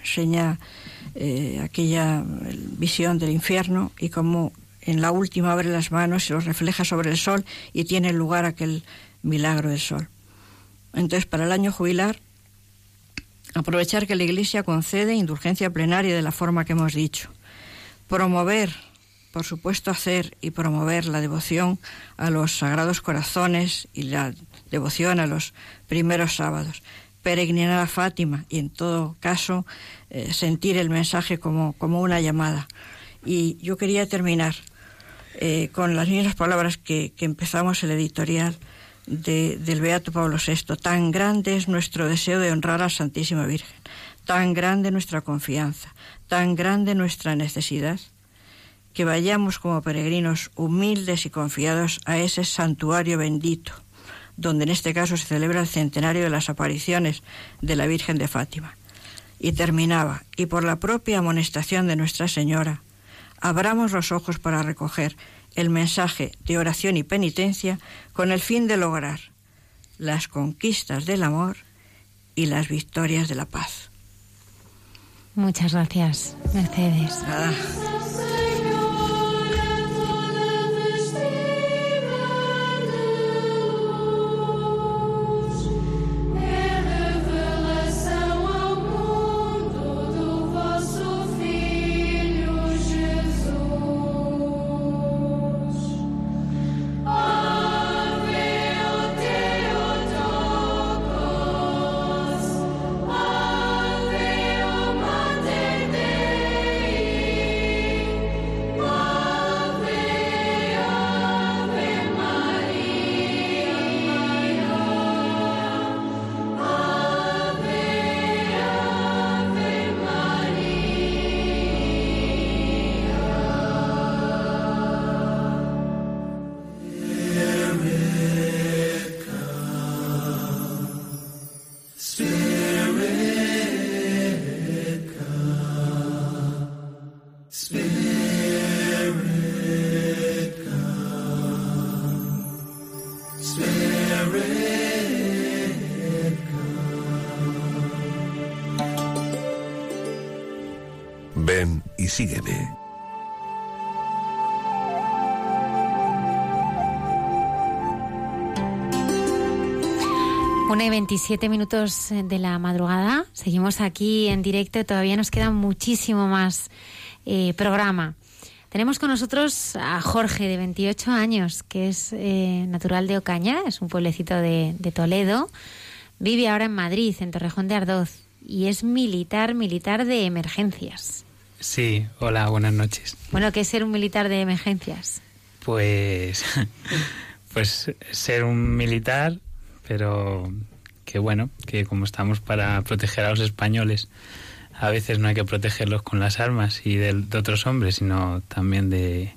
enseña eh, aquella visión del infierno y como en la última abre las manos y los refleja sobre el sol y tiene lugar aquel milagro del sol. Entonces, para el año jubilar, aprovechar que la Iglesia concede indulgencia plenaria de la forma que hemos dicho. Promover, por supuesto, hacer y promover la devoción a los sagrados corazones y la devoción a los primeros sábados. Peregrinar a Fátima y, en todo caso, eh, sentir el mensaje como, como una llamada. Y yo quería terminar eh, con las mismas palabras que, empezamos el editorial del Beato Pablo VI. Tan grande es nuestro deseo de honrar a la Santísima Virgen, tan grande nuestra confianza, tan grande nuestra necesidad, que vayamos como peregrinos humildes y confiados a ese santuario bendito, donde en este caso se celebra el centenario de las apariciones de la Virgen de Fátima. Y terminaba, y por la propia amonestación de Nuestra Señora, abramos los ojos para recoger el mensaje de oración y penitencia con el fin de lograr las conquistas del amor y las victorias de la paz. Muchas gracias, Mercedes. Sígueme. Una y 27 minutos de la madrugada. Seguimos aquí en directo. Todavía nos queda muchísimo más eh, programa. Tenemos con nosotros a Jorge, de 28 años, que es eh, natural de Ocaña, es un pueblecito de Toledo. Vive ahora en Madrid, en Torrejón de Ardoz, y es militar, militar de emergencias. Sí, hola, buenas noches. Bueno, ¿qué es ser un militar de emergencias? Pues, pues ser un militar, pero que bueno, que como estamos para proteger a los españoles, a veces no hay que protegerlos con las armas y de, otros hombres, sino también de,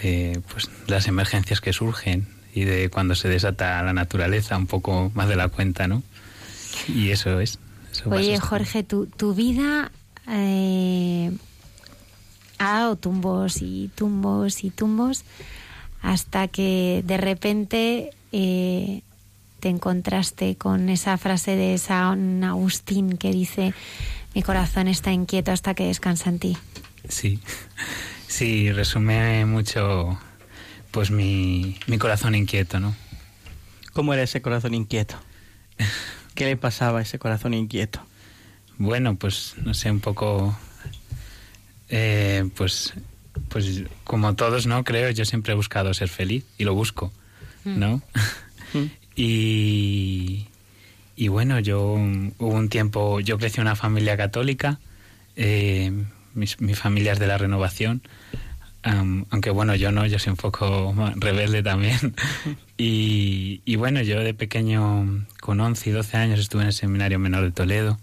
de pues, las emergencias que surgen y de cuando se desata la naturaleza un poco más de la cuenta, ¿no? Y eso es. Oye, Jorge, tu, tu vida eh, ha dado tumbos y tumbos y tumbos hasta que de repente eh, te encontraste con esa frase de San Agustín que dice mi corazón está inquieto hasta que descansa en ti. Sí, sí, resume mucho pues mi, mi corazón inquieto, ¿no? ¿Cómo era ese corazón inquieto? ¿Qué le pasaba a ese corazón inquieto? Bueno, pues no sé, un poco, eh, pues, pues como todos, ¿no? Creo, yo siempre he buscado ser feliz y lo busco, mm. ¿no? Mm. y, y bueno, yo hubo un tiempo, yo crecí en una familia católica, eh, mi familia es de la renovación, Am, aunque bueno, yo no, yo soy un poco rebelde también. y, y bueno, yo de pequeño, con 11 y 12 años, estuve en el Seminario Menor de Toledo.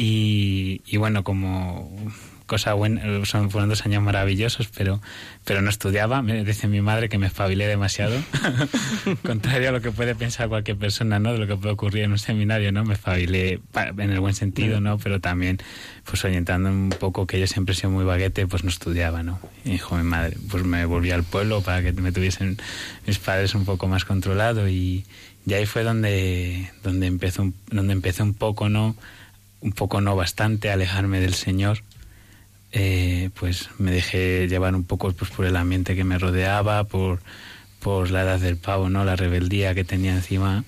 Y, y bueno, como cosa buena, son, fueron dos años maravillosos, pero, pero no estudiaba. Me dice mi madre que me espabilé demasiado. Contrario a lo que puede pensar cualquier persona, ¿no? De lo que puede ocurrir en un seminario, ¿no? Me espabilé pa- en el buen sentido, ¿no? Pero también, pues orientando un poco que yo siempre he sido muy baguete, pues no estudiaba, ¿no? Y dijo mi madre, pues me volví al pueblo para que me tuviesen mis padres un poco más controlado y, y ahí fue donde, donde empezó, donde empecé un poco, ¿no? Un poco no bastante alejarme del Señor eh, pues me dejé llevar un poco pues, por el ambiente que me rodeaba, por, por la edad del pavo, ¿no? La rebeldía que tenía encima.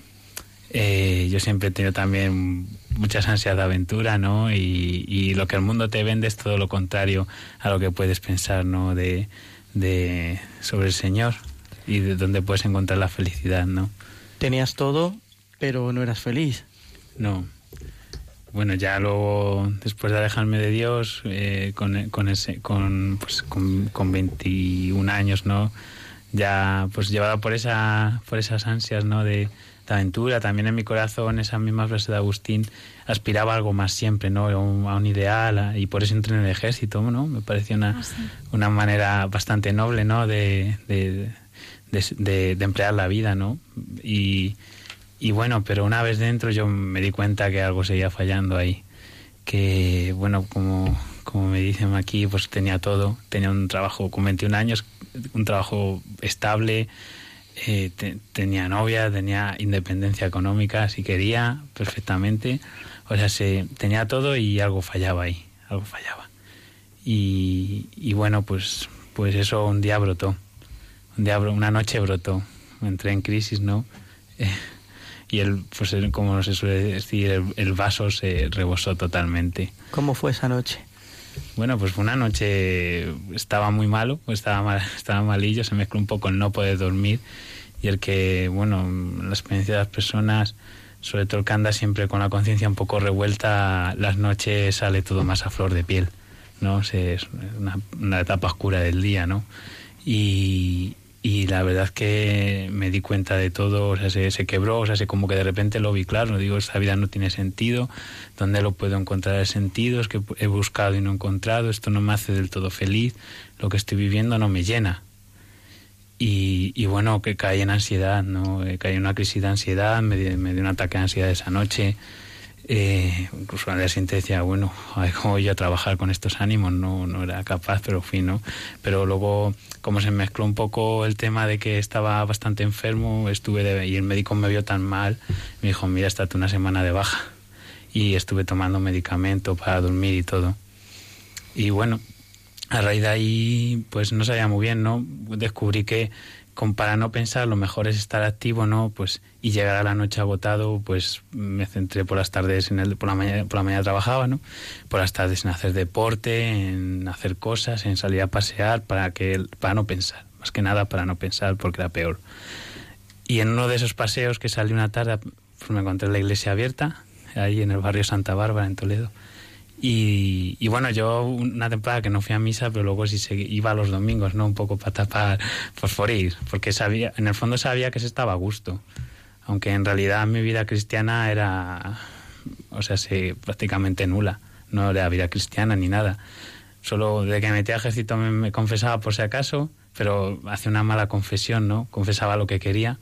Eh, yo siempre he tenido también muchas ansias de aventura, ¿no? Y, y lo que el mundo te vende es todo lo contrario a lo que puedes pensar, ¿no? De, de sobre el Señor y de dónde puedes encontrar la felicidad, ¿no? Tenías todo, pero no eras feliz. No. Bueno, ya luego, después de alejarme de Dios, eh, con, con, ese, con, pues, con, con 21 años, ¿no? Ya, pues llevado por, esa, por esas ansias, ¿no? De, de aventura, también en mi corazón, esa misma frase de Agustín, aspiraba a algo más siempre, ¿no? A un, a un ideal, a- y por eso entré en el ejército, ¿no? Me pareció una, una manera bastante noble, ¿no? De, de, de, de- de emplear la vida, ¿no? Y, y bueno, pero una vez dentro yo me di cuenta que algo seguía fallando ahí. Que, bueno, como, como me dicen aquí, pues tenía todo. Tenía un trabajo con 21 años, un trabajo estable, eh, te- tenía novia, tenía independencia económica si quería, perfectamente. O sea, se, tenía todo y algo fallaba ahí, algo fallaba. Y, bueno, pues, pues eso un día brotó. Un día, una noche brotó. Entré en crisis, ¿no? Eh, y el, pues como se suele decir, el, el vaso se rebosó totalmente. ¿Cómo fue esa noche? Bueno, pues fue una noche, estaba muy malo, estaba, mal, estaba malillo, se mezcló un poco el no poder dormir y el que, bueno, la experiencia de las personas, sobre todo el que anda siempre con la conciencia un poco revuelta, las noches sale todo más a flor de piel, ¿no? Es una, una etapa oscura del día, ¿no? Y, y la verdad que me di cuenta de todo, o sea, se, quebró, o sea, se como que de repente lo vi claro, digo, esta vida no tiene sentido, ¿dónde lo puedo encontrar el sentido? Es que he buscado y no he encontrado, esto no me hace del todo feliz, lo que estoy viviendo no me llena. Y, bueno, que caí en ansiedad, ¿no? Eh, Caí en una crisis de ansiedad, me, me dio un ataque de ansiedad esa noche. Eh, incluso al día siguiente decía, bueno, a ver cómo voy a trabajar con estos ánimos, no, no era capaz, pero fui, ¿no? Pero luego, como se mezcló un poco el tema de que estaba bastante enfermo, estuve de, y el médico me vio tan mal, me dijo, mira, estate una semana de baja. Y estuve tomando medicamento para dormir y todo. Y bueno, a raíz de ahí, pues no sabía muy bien, ¿no? Descubrí que para no pensar lo mejor es estar activo, ¿no? Pues y llegar a la noche agotado, pues me centré por las tardes en el por la mañana por la mañana trabajaba, ¿no? Por las tardes en hacer deporte, en hacer cosas, en salir a pasear para que para no pensar, más que nada para no pensar porque era peor. Y en uno de esos paseos que salí una tarde, pues me encontré la iglesia abierta ahí en el barrio Santa Bárbara en Toledo. Y, bueno, yo una temporada que no fui a misa, pero luego sí se iba los domingos, ¿no? Un poco para tapar, pues por ir, porque sabía, en el fondo sabía que se estaba a gusto. Aunque en realidad mi vida cristiana era, o sea, sí, prácticamente nula. No era vida cristiana ni nada. Solo de que me metí a ejército me, me confesaba por si acaso, pero hacía una mala confesión, ¿no? Confesaba lo que quería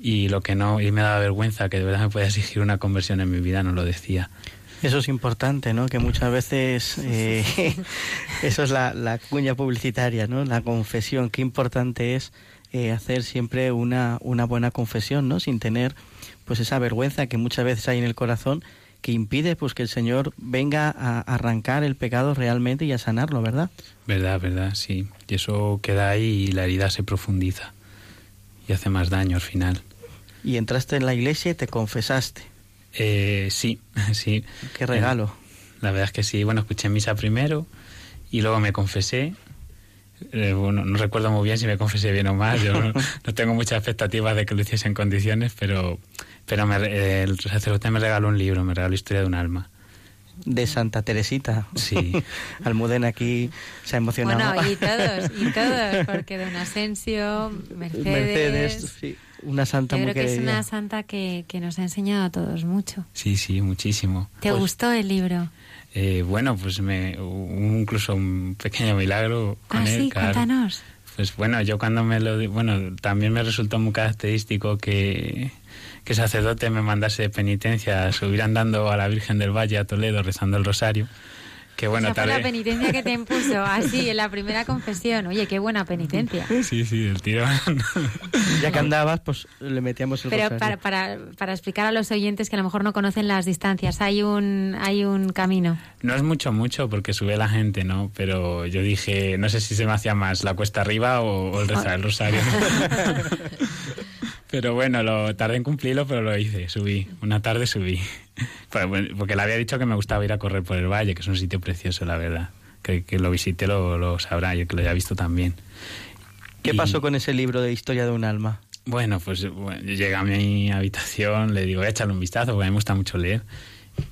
y lo que no, y me daba vergüenza que de verdad me podía exigir una conversión en mi vida, no lo decía. Eso es importante, ¿no? Que muchas veces eh, eso es la, la cuña publicitaria, ¿no? La confesión. Qué importante es eh, hacer siempre una, una buena confesión, ¿no? Sin tener pues esa vergüenza que muchas veces hay en el corazón que impide pues que el Señor venga a arrancar el pecado realmente y a sanarlo, ¿verdad? Verdad, verdad, sí. Y eso queda ahí y la herida se profundiza y hace más daño al final. Y entraste en la iglesia y te confesaste. Eh, sí, sí. Qué regalo. La verdad es que sí. Bueno, escuché misa primero y luego me confesé. Eh, bueno, no recuerdo muy bien si me confesé bien o mal. Yo no, no tengo muchas expectativas de que lo hiciese en condiciones, pero, pero me, eh, el sacerdote me regaló un libro, me regaló Historia de un alma. de Santa Teresita. Sí. Almudena aquí se ha emocionado. Bueno, y todos, y todos, porque Don Asensio, Mercedes... Mercedes, sí, una santa Yo muy creo que es una santa que, que nos ha enseñado a todos mucho. Sí, sí, muchísimo. ¿Te Pues, gustó el libro? eh, bueno, pues me, hubo incluso un pequeño milagro con Ah, él. sí, claro. cuéntanos. Pues bueno, yo cuando me lo... di- Bueno, también me resultó muy característico que, que el sacerdote me mandase de penitencia a subir andando a la Virgen del Valle a Toledo rezando el rosario. Que bueno, Esa fue la tarde... penitencia que te impuso, así, en la primera confesión. Oye, qué buena penitencia. Sí, sí, del tirón. Ya que andabas, pues le metíamos el Pero rosario. para, para, para explicar a los oyentes que a lo mejor no conocen las distancias, hay un, hay un camino. No es mucho, mucho, porque sube la gente, ¿no? Pero yo dije, no sé si se me hacía más la cuesta arriba o, o el rezar el rosario. pero bueno, lo tardé en cumplirlo, pero lo hice, subí. Una tarde subí. Bueno, Porque le había dicho que me gustaba ir a correr por el valle, que es un sitio precioso, la verdad. Que, que lo visite lo, lo sabrá, yo que lo haya visto también. ¿Qué Y- pasó con ese libro de Historia de un alma? Bueno, pues bueno, yo llegué a mi habitación, le digo, échale un vistazo, porque a mí me gusta mucho leer.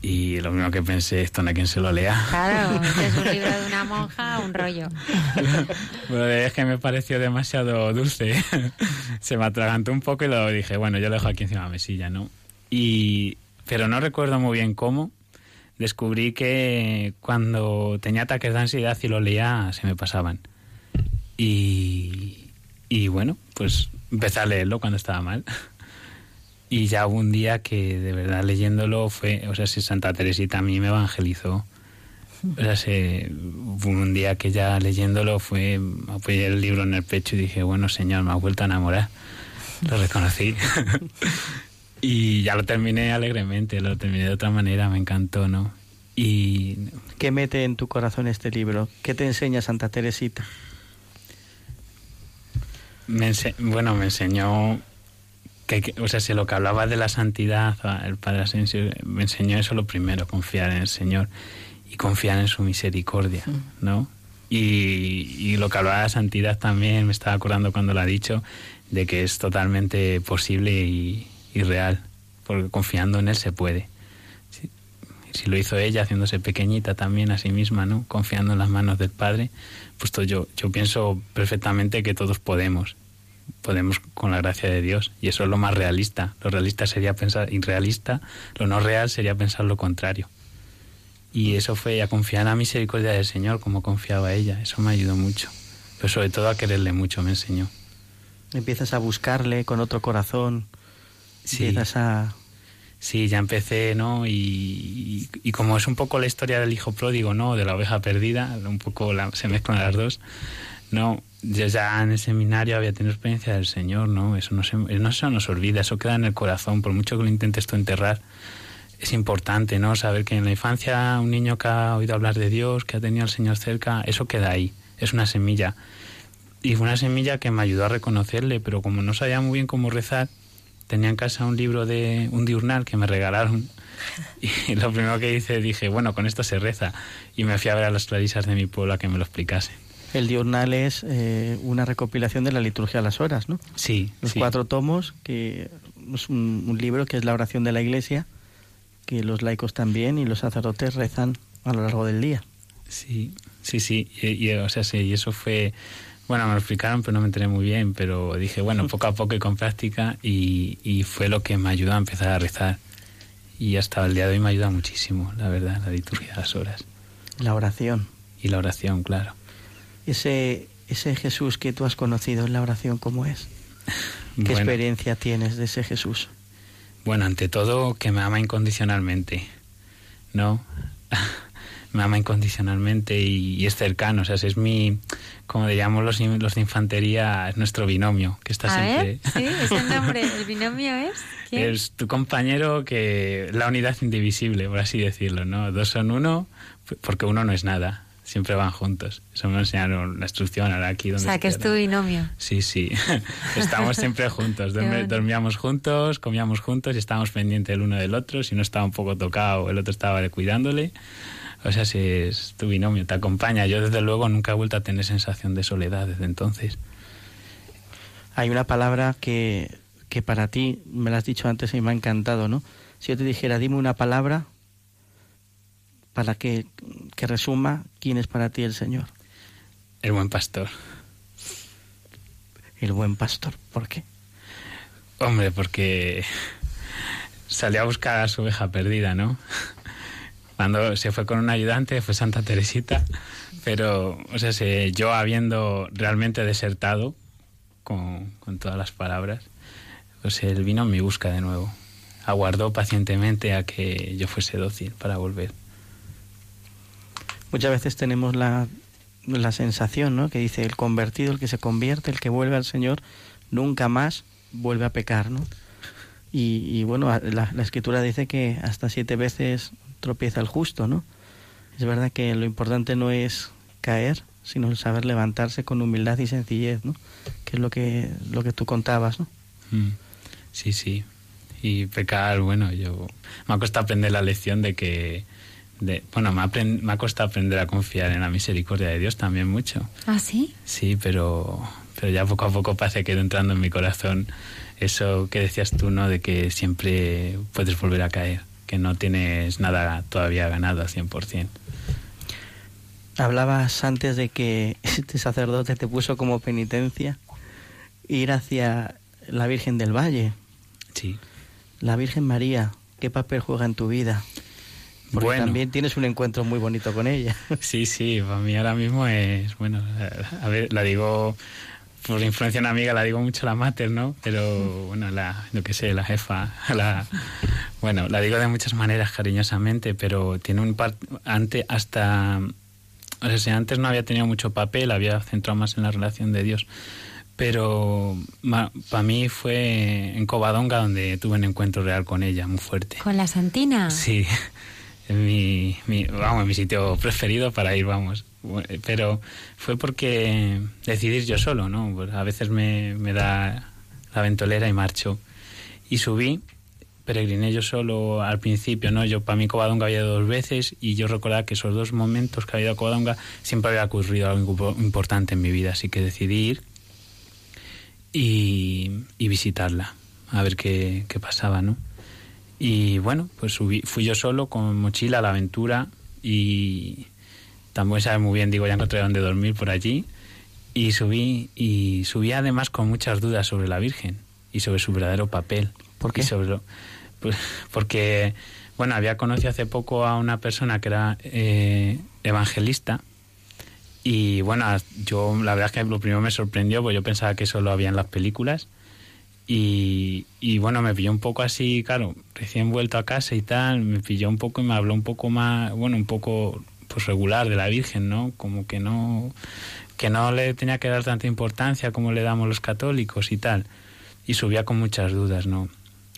Y lo primero que pensé, esto no hay quien se lo lea. Claro, este es un libro de una monja, un rollo. Bueno, es que me pareció demasiado dulce. Se me atragantó un poco y lo dije, bueno, yo lo dejo aquí encima de la mesilla, ¿no? Y, pero no recuerdo muy bien cómo. Descubrí que cuando tenía ataques de ansiedad y lo leía, se me pasaban. Y, y bueno, pues empecé a leerlo cuando estaba mal. Y ya hubo un día que de verdad leyéndolo fue, o sea, si Santa Teresita a mí me evangelizó. O sea, se, hubo un día que ya leyéndolo fue, apoyé el libro en el pecho y dije, bueno, señor, me ha vuelto a enamorar. Lo reconocí. y ya lo terminé alegremente, lo terminé de otra manera, me encantó, ¿no? Y ¿Qué mete en tu corazón este libro? ¿Qué te enseña Santa Teresita? me ense- bueno, me enseñó que, que- o sea, si lo que hablaba de la santidad, ah, el Padre Asensio me enseñó eso lo primero, confiar en el Señor y confiar en su misericordia, ¿no? Y, y lo que hablaba de la santidad también, me estaba acordando cuando lo ha dicho, de que es totalmente posible y, y real, porque confiando en Él se puede. Si, si lo hizo ella, haciéndose pequeñita también a sí misma, ¿no? Confiando en las manos del Padre, pues to- yo, yo pienso perfectamente que todos podemos. Podemos con la gracia de Dios. Y eso es lo más realista. Lo realista sería pensar irrealista, lo no real sería pensar lo contrario. Y eso fue a confiar en la misericordia del Señor como confiaba ella. Eso me ayudó mucho. Pero sobre todo a quererle mucho me enseñó. Empiezas a buscarle con otro corazón. Sí. Empiezas a... Sí, ya empecé, ¿no? Y, y- y como es un poco la historia del hijo pródigo, ¿no? De la oveja perdida, un poco la- se mezclan las dos, ¿no? Yo ya en el seminario había tenido experiencia del Señor, ¿no? Eso no se, no se nos olvida, eso queda en el corazón, por mucho que lo intentes tú enterrar. Es importante, ¿no? Saber que en la infancia un niño que ha oído hablar de Dios, que ha tenido al Señor cerca, eso queda ahí, es una semilla. Y fue una semilla que me ayudó a reconocerle, pero como no sabía muy bien cómo rezar, tenía en casa un libro de un diurnal que me regalaron y lo primero que hice dije, bueno, con esto se reza y me fui a ver a las clarisas de mi pueblo a que me lo explicase. El diurnal es eh, una recopilación de la liturgia a las horas, ¿no? Sí, Los sí. cuatro tomos, que es un, un libro que es la oración de la iglesia, que los laicos también y los sacerdotes rezan a lo largo del día. Sí, sí, sí. Y, y, o sea, sí, y eso fue. Bueno, me lo explicaron, pero no me enteré muy bien. Pero dije, bueno, poco a poco y con práctica, y, y fue lo que me ayudó a empezar a rezar. Y hasta el día de hoy me ayuda muchísimo, la verdad, la liturgia de las horas. La oración. Y la oración, claro. Ese, ese Jesús que tú has conocido en la oración, ¿cómo es? ¿Qué Bueno. experiencia tienes de ese Jesús? Bueno, ante todo, que me ama incondicionalmente, ¿no? me ama incondicionalmente y, y es cercano, o sea, es mi, como le llamamos los, los de infantería, es nuestro binomio, que está A ver, siempre... sí, nombre, el binomio es. ¿Quién? Es tu compañero que la unidad indivisible, por así decirlo, ¿no? Dos son uno, porque uno no es nada, siempre van juntos. Eso me enseñaron la instrucción ahora aquí o donde sea, que es tu binomio. Sí, sí. Estamos siempre juntos. Dormi- dormíamos juntos, comíamos juntos y estábamos pendientes el uno del otro. Si no estaba un poco tocado, el otro estaba cuidándole. O sea, si es tu binomio, te acompaña. Yo, desde luego, nunca he vuelto a tener sensación de soledad desde entonces. Hay una palabra que, que para ti, me la has dicho antes y me ha encantado, ¿no? Si yo te dijera, dime una palabra para que, que resuma quién es para ti el Señor. El buen pastor. El buen pastor, ¿por qué? Hombre, porque salió a buscar a su oveja perdida, ¿no? Cuando se fue con un ayudante fue Santa Teresita, pero, o sea, se, yo habiendo realmente desertado con, con todas las palabras, pues él vino en mi busca de nuevo. Aguardó pacientemente a que yo fuese dócil para volver. Muchas veces tenemos la, la sensación, ¿no? Que dice el convertido, el que se convierte, el que vuelve al Señor, nunca más vuelve a pecar, ¿no? Y, y bueno, la, la, escritura dice que hasta siete veces tropieza el justo, ¿no? Es verdad que lo importante no es caer, sino el saber levantarse con humildad y sencillez, ¿no? Que es lo que, lo que tú contabas, ¿no? Mm. Sí, sí. Y pecar, bueno, yo me ha costado aprender la lección de que, de, bueno, me ha, aprend, me ha costado aprender a confiar en la misericordia de Dios también mucho. ¿Ah, sí? Sí, pero, pero ya poco a poco parece que entrando en mi corazón eso que decías tú, ¿no? De que siempre puedes volver a caer, que no tienes nada todavía ganado al 100%. Hablabas antes de que este sacerdote te puso como penitencia ir hacia la Virgen del Valle. Sí. La Virgen María, ¿qué papel juega en tu vida? Porque bueno. también tienes un encuentro muy bonito con ella. Sí, sí, para mí ahora mismo es, bueno, a ver, la digo, por influencia de una amiga la digo mucho la mater, ¿no? Pero, bueno, la, lo que sé, la jefa, la, bueno, la digo de muchas maneras cariñosamente, pero tiene un par, antes, hasta, o sea, si antes no había tenido mucho papel, había centrado más en la relación de Dios pero para mí fue en Covadonga donde tuve un encuentro real con ella, muy fuerte. ¿Con la Santina? Sí, mi, vamos, mi sitio preferido para ir, vamos. Pero fue porque decidir yo solo, ¿no? Pues a veces me, da la ventolera y marcho. Y subí, peregriné yo solo al principio, ¿no? Yo para mí Covadonga había ido dos veces y yo recordaba que esos dos momentos que había ido a Covadonga siempre había ocurrido algo importante en mi vida, así que decidí ir y, visitarla, a ver qué, pasaba, ¿no? Y bueno, pues subí, fui yo solo con mochila a la aventura y también sabe muy bien, digo, ya encontré dónde dormir por allí y subí y subí además con muchas dudas sobre la Virgen y sobre su verdadero papel. ¿Por qué? Y sobre lo, pues, porque, bueno, había conocido hace poco a una persona que era eh, evangelista y bueno, yo la verdad es que lo primero me sorprendió, porque yo pensaba que eso lo había en las películas. Y, y, bueno, me pilló un poco así, claro, recién vuelto a casa y tal, me pilló un poco y me habló un poco más, bueno, un poco pues regular de la Virgen, ¿no? Como que no, que no le tenía que dar tanta importancia como le damos los católicos y tal. Y subía con muchas dudas, ¿no?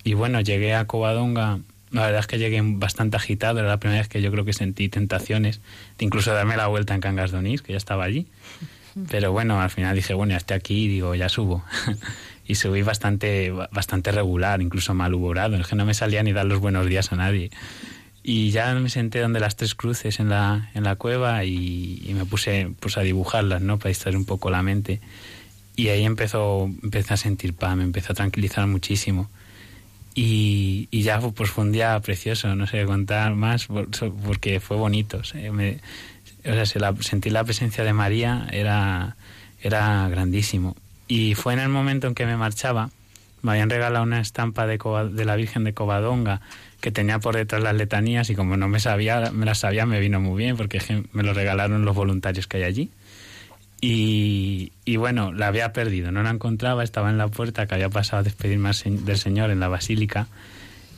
Y bueno, llegué a Covadonga la verdad es que llegué bastante agitado, era la primera vez que yo creo que sentí tentaciones de incluso darme la vuelta en Cangas de Onís, que ya estaba allí. Pero bueno, al final dije, bueno, ya estoy aquí y digo, ya subo. y subí bastante, bastante regular, incluso malhumorado, es que no me salía ni dar los buenos días a nadie. Y ya me senté donde las tres cruces en la, en la cueva y, y me puse pues, a dibujarlas, ¿no? Para distraer un poco la mente. Y ahí empezó, empecé a sentir paz, me empezó a tranquilizar muchísimo. Y, y, ya pues fue un día precioso, no sé contar más porque fue bonito. Me, o sea la, sentir la presencia de María era, era grandísimo. Y fue en el momento en que me marchaba, me habían regalado una estampa de, la Virgen de Covadonga que tenía por detrás las letanías y como no me sabía, me las sabía, me vino muy bien porque me lo regalaron los voluntarios que hay allí. Y, bueno, la había perdido, no la encontraba, estaba en la puerta que había pasado a despedirme del Señor en la basílica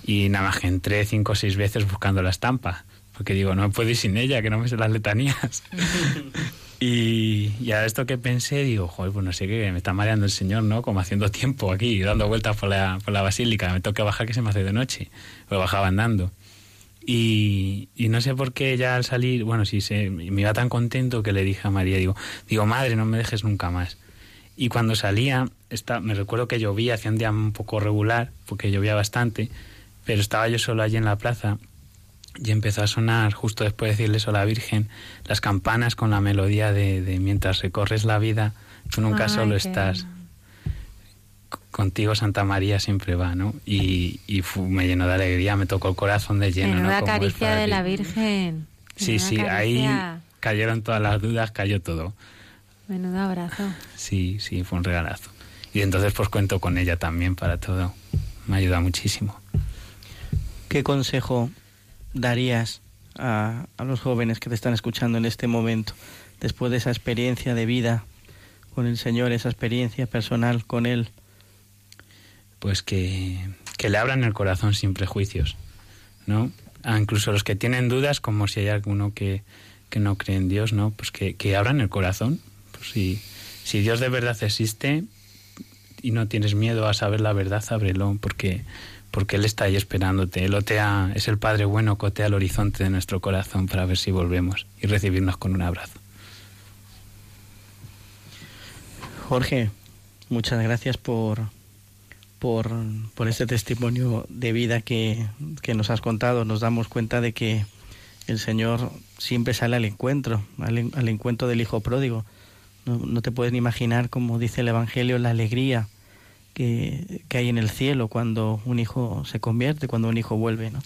y nada más que entré cinco o seis veces buscando la estampa, porque digo, no puedo ir sin ella, que no me sé las letanías. y, y, a esto que pensé, digo, joder, pues no sé qué, me está mareando el Señor, ¿no? Como haciendo tiempo aquí, dando vueltas por la, por la basílica, me toca bajar que se me hace de noche, pues bajaba andando. Y, no sé por qué ya al salir, bueno, sí, se, me iba tan contento que le dije a María, digo, digo, madre, no me dejes nunca más. Y cuando salía, está, me recuerdo que llovía, hacía un día un poco regular, porque llovía bastante, pero estaba yo solo allí en la plaza y empezó a sonar, justo después de decirle eso a la Virgen, las campanas con la melodía de, de mientras recorres la vida, tú nunca Ay, solo qué... estás contigo Santa María siempre va, ¿no? Y, me llenó de alegría, me tocó el corazón de lleno. Menuda ¿no? caricia de la Virgen. Sí, Menuda sí, ahí cayeron todas las dudas, cayó todo. Menudo abrazo. Sí, sí, fue un regalazo. Y entonces pues cuento con ella también para todo. Me ayuda muchísimo. ¿Qué consejo darías a, a los jóvenes que te están escuchando en este momento, después de esa experiencia de vida con el Señor, esa experiencia personal con Él? Pues que, que le abran el corazón sin prejuicios, ¿no? Ah, incluso los que tienen dudas, como si hay alguno que, que no cree en Dios, ¿no? Pues que, que abran el corazón. Pues si, si Dios de verdad existe y no tienes miedo a saber la verdad, ábrelo, porque, porque Él está ahí esperándote. Él otea, es el Padre bueno que otea el horizonte de nuestro corazón para ver si volvemos y recibirnos con un abrazo. Jorge, muchas gracias por, por, por este testimonio de vida que, que nos has contado. Nos damos cuenta de que el Señor siempre sale al encuentro, al, en- al encuentro del Hijo pródigo. No, no te puedes ni imaginar, como dice el Evangelio, la alegría que, que hay en el cielo cuando un hijo se convierte, cuando un hijo vuelve. ¿no?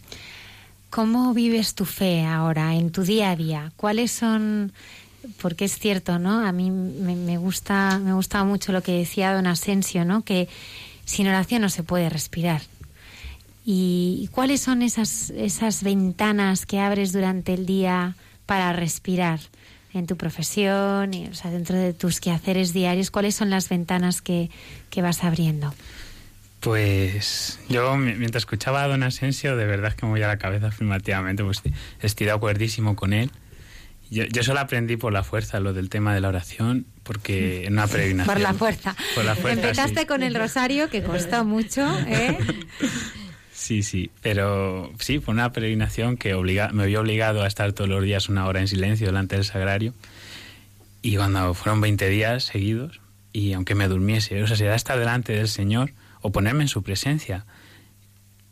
¿Cómo vives tu fe ahora, en tu día a día? ¿Cuáles son...? Porque es cierto, ¿no? A mí me, gusta, me gusta mucho lo que decía don Asensio, ¿no? Que sin oración no se puede respirar. ¿Y cuáles son esas, esas ventanas que abres durante el día para respirar en tu profesión, y, o sea, dentro de tus quehaceres diarios? ¿Cuáles son las ventanas que, que vas abriendo? Pues yo mi- mientras escuchaba a don Asensio, de verdad es que me voy a la cabeza afirmativamente, pues estoy de acuerdísimo con él. Yo, yo solo aprendí por la fuerza lo del tema de la oración, porque en una peregrinación. Por la fuerza. Por la fuerza, Empezaste sí. con el rosario, que costó mucho, ¿eh? Sí, sí, pero sí, fue una peregrinación que obliga, me había obligado a estar todos los días una hora en silencio delante del sagrario. Y cuando fueron 20 días seguidos, y aunque me durmiese, o sea, era estar delante del Señor o ponerme en su presencia,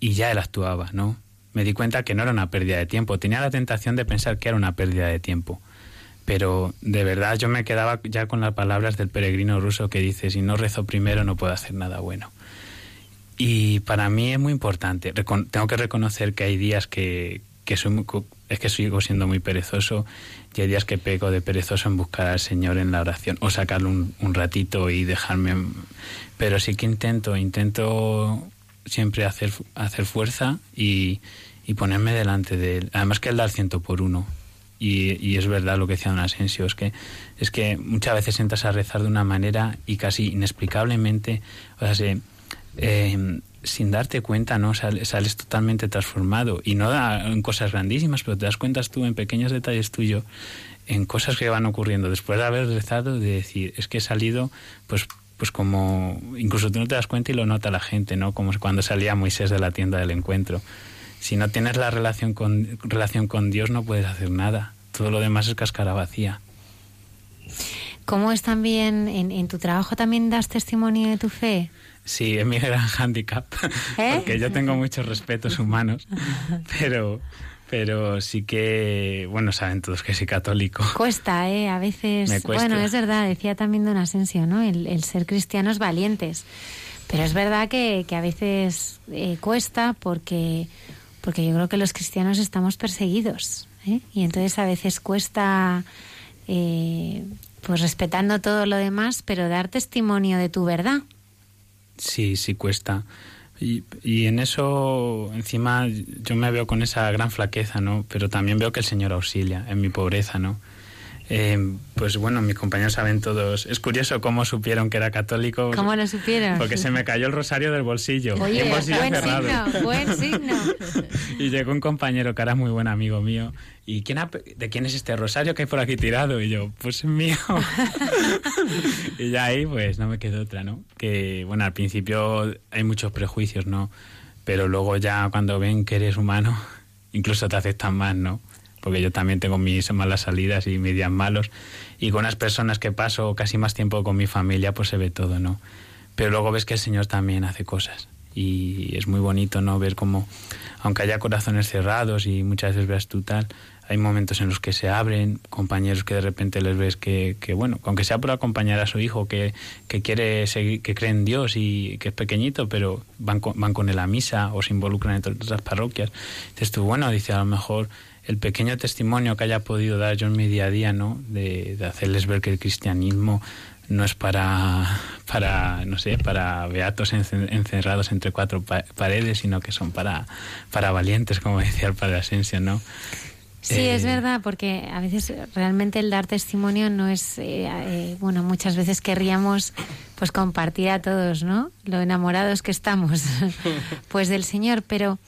y ya Él actuaba, ¿no? Me di cuenta que no era una pérdida de tiempo. Tenía la tentación de pensar que era una pérdida de tiempo. Pero de verdad yo me quedaba ya con las palabras del peregrino ruso que dice, si no rezo primero no puedo hacer nada bueno. Y para mí es muy importante. Recon- tengo que reconocer que hay días que, que soy muy es que sigo siendo muy perezoso y hay días que peco de perezoso en buscar al Señor en la oración o sacarle un, un ratito y dejarme. Pero sí que intento, intento siempre hacer, hacer fuerza y, y ponerme delante de Él. Además que Él da el ciento por uno. Y, y es verdad lo que decía don Asensio, es que, es que muchas veces entras a rezar de una manera y casi inexplicablemente, o sea, se, eh, sin darte cuenta, ¿no? Sales, sales totalmente transformado. Y no da- en cosas grandísimas, pero te das cuenta tú en pequeños detalles tuyos, en cosas que van ocurriendo después de haber rezado, de decir, es que he salido, pues pues como incluso tú no te das cuenta y lo nota la gente, ¿no? Como cuando salía Moisés de la tienda del encuentro. Si no tienes la relación con relación con Dios no puedes hacer nada. Todo lo demás es cáscara vacía. ¿Cómo es también, en tu trabajo también das testimonio de tu fe? Sí, es mi gran hándicap, ¿Eh? porque yo tengo muchos respetos humanos, pero, pero sí que, bueno, saben todos que soy católico. Cuesta, ¿eh? A veces... Me cuesta. Bueno, es verdad, decía también Don Asensio, ¿no? El, el ser cristianos valientes. Pero es verdad que, que a veces eh, cuesta porque, porque yo creo que los cristianos estamos perseguidos. ¿eh? Y entonces a veces cuesta, eh, pues respetando todo lo demás, pero dar testimonio de tu verdad. Sí, sí cuesta. Y, y en eso, encima, yo me veo con esa gran flaqueza, ¿no? Pero también veo que el Señor auxilia en mi pobreza, ¿no? Eh, pues bueno, mis compañeros saben todos. Es curioso cómo supieron que era católico. ¿Cómo lo supieron? Porque se me cayó el rosario del bolsillo. Oye, un bolsillo buen cerrado. signo, buen signo. Y llegó un compañero que era muy buen amigo mío. ¿Y quién ha de quién es este rosario que hay por aquí tirado? Y yo, pues es mío. y ya ahí, pues no me quedó otra, ¿no? Que, bueno, al principio hay muchos prejuicios, ¿no? Pero luego ya cuando ven que eres humano, incluso te aceptan más, ¿no? Porque yo también tengo mis malas salidas y mis días malos. Y con las personas que paso casi más tiempo con mi familia, pues se ve todo, ¿no? Pero luego ves que el Señor también hace cosas. Y es muy bonito, ¿no? Ver cómo, aunque haya corazones cerrados y muchas veces veas tú tal, hay momentos en los que se abren, compañeros que de repente les ves que, que bueno, aunque sea por acompañar a su hijo que, que quiere seguir, que cree en Dios y que es pequeñito, pero van con, van con él a misa o se involucran en otras parroquias. Dices tú, bueno, dice a lo mejor el pequeño testimonio que haya podido dar yo en mi día a día, ¿no? De, de hacerles ver que el cristianismo no es para, para no sé, para beatos encerrados entre cuatro paredes, sino que son para, para valientes, como decía el padre Asensio, ¿no? Sí, es verdad, porque a veces realmente el dar testimonio no es, eh, eh, bueno, muchas veces querríamos pues compartir a todos, ¿no? Lo enamorados que estamos, pues del Señor, pero,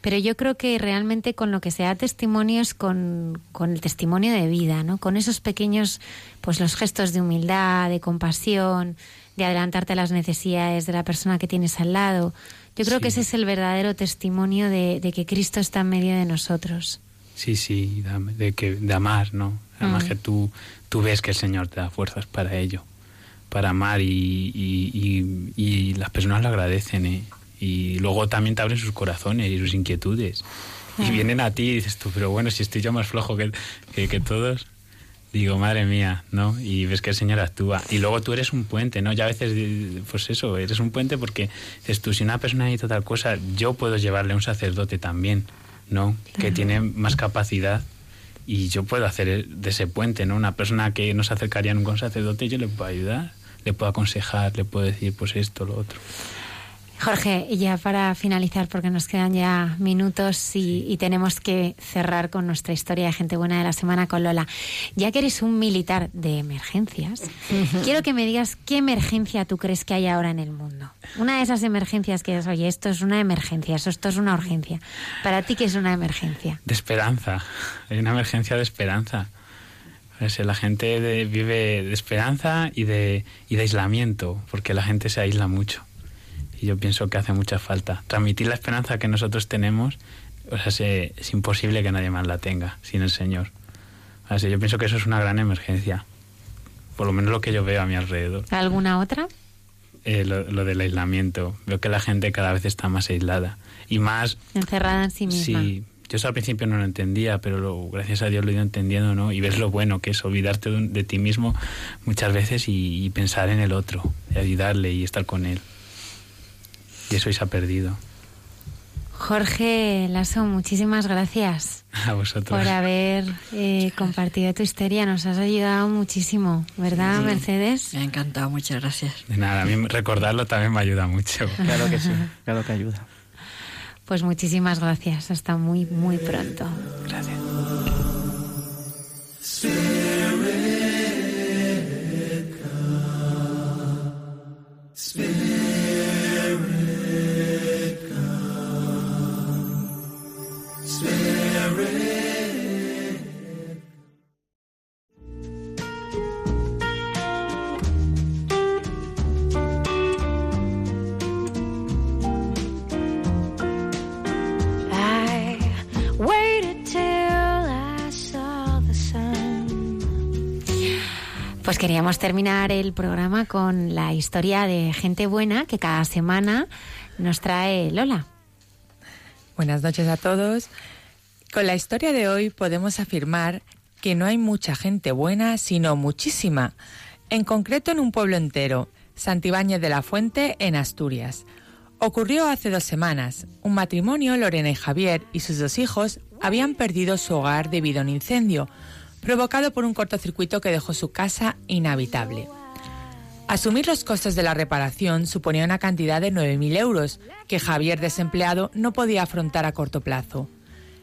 pero yo creo que realmente con lo que se da testimonio es con, con el testimonio de vida, ¿no? Con esos pequeños, pues los gestos de humildad, de compasión, de adelantarte a las necesidades de la persona que tienes al lado. Yo creo Sí. que ese es el verdadero testimonio de, de que Cristo está en medio de nosotros. Sí, sí, de, de que, de amar, ¿no? Además Mm. que tú, tú ves que el Señor te da fuerzas para ello, para amar y, y, y- y las personas lo agradecen, ¿eh? Y luego también te abren sus corazones y sus inquietudes. Y vienen a ti y dices tú, pero bueno, si estoy yo más flojo que, que, que todos, digo, madre mía, ¿no? Y ves que el Señor actúa. Y luego tú eres un puente, ¿no? Ya a veces, pues eso, eres un puente porque dices tú, si una persona necesita tal cosa, yo puedo llevarle a un sacerdote también, ¿no? Que tiene más capacidad y yo puedo hacer de ese puente, ¿no? Una persona que no se acercaría nunca a un sacerdote, yo le puedo ayudar, le puedo aconsejar, le puedo decir, pues esto, lo otro. Jorge, y ya para finalizar, porque nos quedan ya minutos y, y tenemos que cerrar con nuestra historia de gente buena de la semana con Lola. Ya que eres un militar de emergencias, quiero que me digas qué emergencia tú crees que hay ahora en el mundo. Una de esas emergencias que es, oye, esto es una emergencia, esto es una urgencia. Para ti, ¿qué es una emergencia? De esperanza, hay una emergencia de esperanza. Es, la gente de- vive de esperanza y de, y de aislamiento, porque la gente se aísla mucho. Y yo pienso que hace mucha falta. Transmitir la esperanza que nosotros tenemos, o sea, se- es imposible que nadie más la tenga sin el Señor. O sea, yo pienso que eso es una gran emergencia. Por lo menos lo que yo veo a mi alrededor. ¿Alguna otra? Eh, lo, lo del aislamiento. Veo que la gente cada vez está más aislada. Y más Encerrada en sí misma. Sí, yo eso al principio no lo entendía, pero lo- gracias a Dios lo he ido entendiendo, ¿no? Y ves lo bueno que es olvidarte de, ti mismo muchas veces y, y pensar en el otro, y ayudarle y estar con él. Y eso se ha perdido. Jorge Lasso, muchísimas gracias. A vosotros. por haber eh, compartido tu historia. Nos has ayudado muchísimo, ¿verdad, Sí. Mercedes? Me ha encantado, muchas gracias. De nada, a mí recordarlo también me ayuda mucho. Claro que sí, claro que ayuda. Pues muchísimas gracias. Hasta muy, muy pronto. Gracias. Queríamos terminar el programa con la historia de gente buena que cada semana nos trae Lola. Buenas noches a todos. Con la historia de hoy podemos afirmar que no hay mucha gente buena, sino muchísima. En concreto en un pueblo entero, Santibáñez de la Fuente, en Asturias. Ocurrió hace dos semanas. Un matrimonio, Lorena y Javier, y sus dos hijos habían perdido su hogar debido a un incendio, provocado por un cortocircuito que dejó su casa inhabitable. Asumir los costos de la reparación suponía una cantidad de 9.000 euros que Javier, desempleado, no podía afrontar a corto plazo.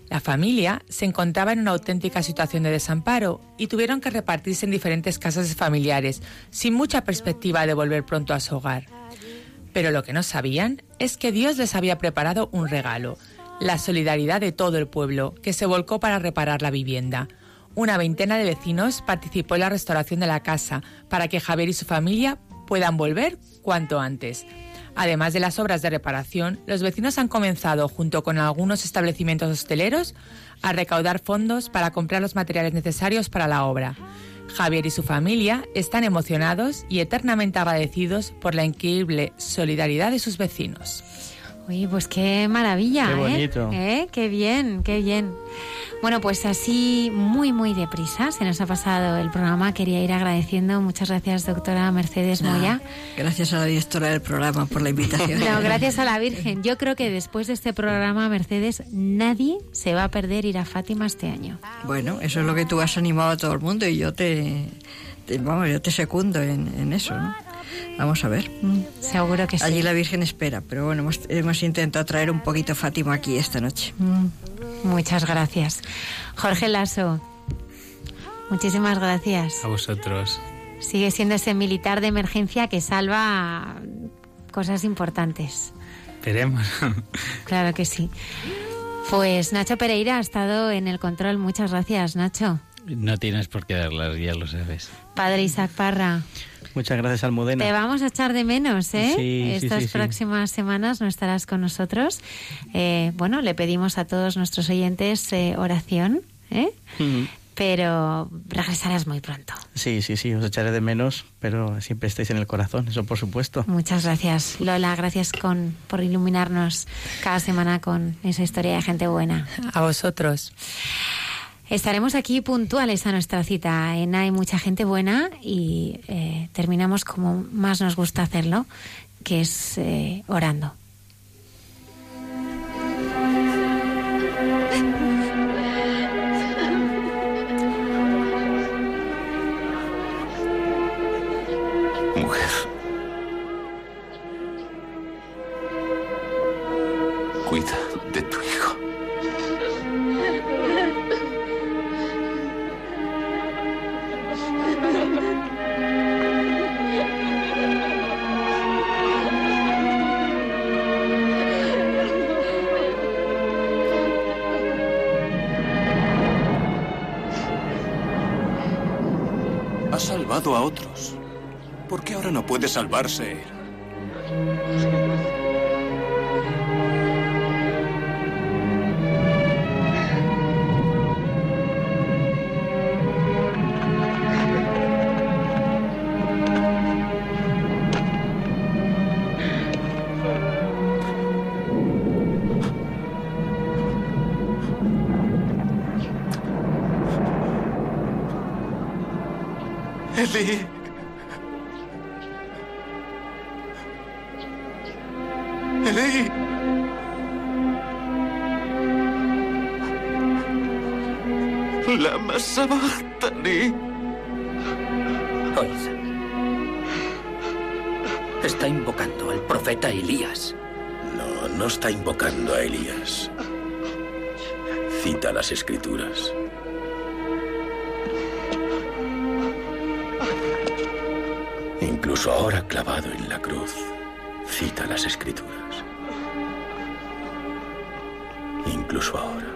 La familia se encontraba en una auténtica situación de desamparo y tuvieron que repartirse en diferentes casas familiares, sin mucha perspectiva de volver pronto a su hogar. Pero lo que no sabían es que Dios les había preparado un regalo, la solidaridad de todo el pueblo, que se volcó para reparar la vivienda. Una veintena de vecinos participó en la restauración de la casa para que Javier y su familia puedan volver cuanto antes. Además de las obras de reparación, los vecinos han comenzado, junto con algunos establecimientos hosteleros, a recaudar fondos para comprar los materiales necesarios para la obra. Javier y su familia están emocionados y eternamente agradecidos por la increíble solidaridad de sus vecinos. Uy, pues qué maravilla, Qué ¿eh? bonito. ¿Eh? Qué bien, qué bien. Bueno, pues así muy, muy deprisa se nos ha pasado el programa. Quería ir agradeciendo. Muchas gracias, doctora Mercedes Moya. Gracias a la directora del programa por la invitación. No, gracias a la Virgen. Yo creo que después de este programa, Mercedes, nadie se va a perder ir a Fátima este año. Bueno, eso es lo que tú has animado a todo el mundo y yo te, te- vamos, yo te secundo en, en eso, ¿no? Vamos a ver. Mm. Seguro que sí. Allí la Virgen espera, pero bueno, hemos, hemos intentado traer un poquito Fátima aquí esta noche. Mm, Muchas gracias. Jorge Lasso, muchísimas gracias. A vosotros. Sigue siendo ese militar de emergencia que salva cosas importantes. Esperemos. Claro que sí. Pues Nacho Pereira ha estado en el control. Muchas gracias, Nacho. No tienes por qué darlas, ya lo sabes. Padre Isaac Parra, Muchas gracias, Almudena. te vamos a echar de menos, ¿eh? Sí, sí, Estas sí, sí. próximas semanas no estarás con nosotros. Eh, bueno, le pedimos a todos nuestros oyentes eh, oración, ¿eh? Ujú. Pero regresarás muy pronto. Sí, sí, sí, os echaré de menos, pero siempre estáis en el corazón, eso por supuesto. Muchas gracias, Lola. Gracias con, por iluminarnos cada semana con esa historia de gente buena. A vosotros. Estaremos aquí puntuales a nuestra cita en Hay mucha gente buena y eh, terminamos como más nos gusta hacerlo, que es eh, orando. Mujer. Cuida a otros. ¿Por qué ahora no puede salvarse él? Escrituras. Incluso ahora clavado en la cruz, cita las escrituras. Incluso ahora.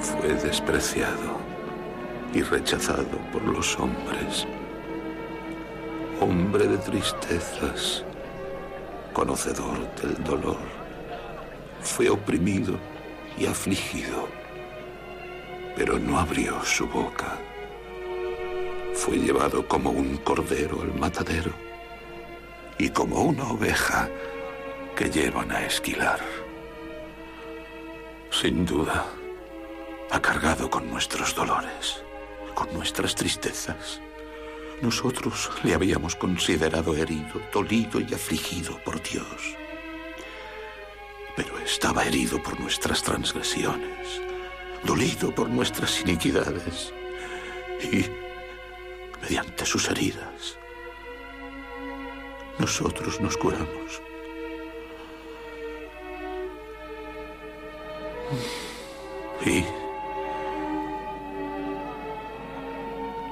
Fue despreciado y rechazado por los hombres. Hombre de tristezas, conocedor del dolor. Fue oprimido y afligido, pero no abrió su boca. Fue llevado como un cordero al matadero y como una oveja que llevan a esquilar. Sin duda, ha cargado con nuestros dolores, con nuestras tristezas. Nosotros le habíamos considerado herido, dolido y afligido por Dios. Pero estaba herido por nuestras transgresiones, dolido por nuestras iniquidades. Y mediante sus heridas, nosotros nos curamos. Y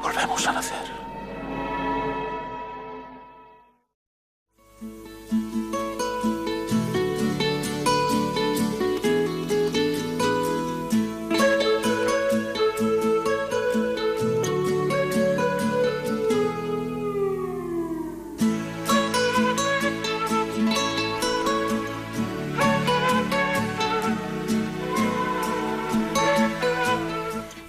volvemos a nacer.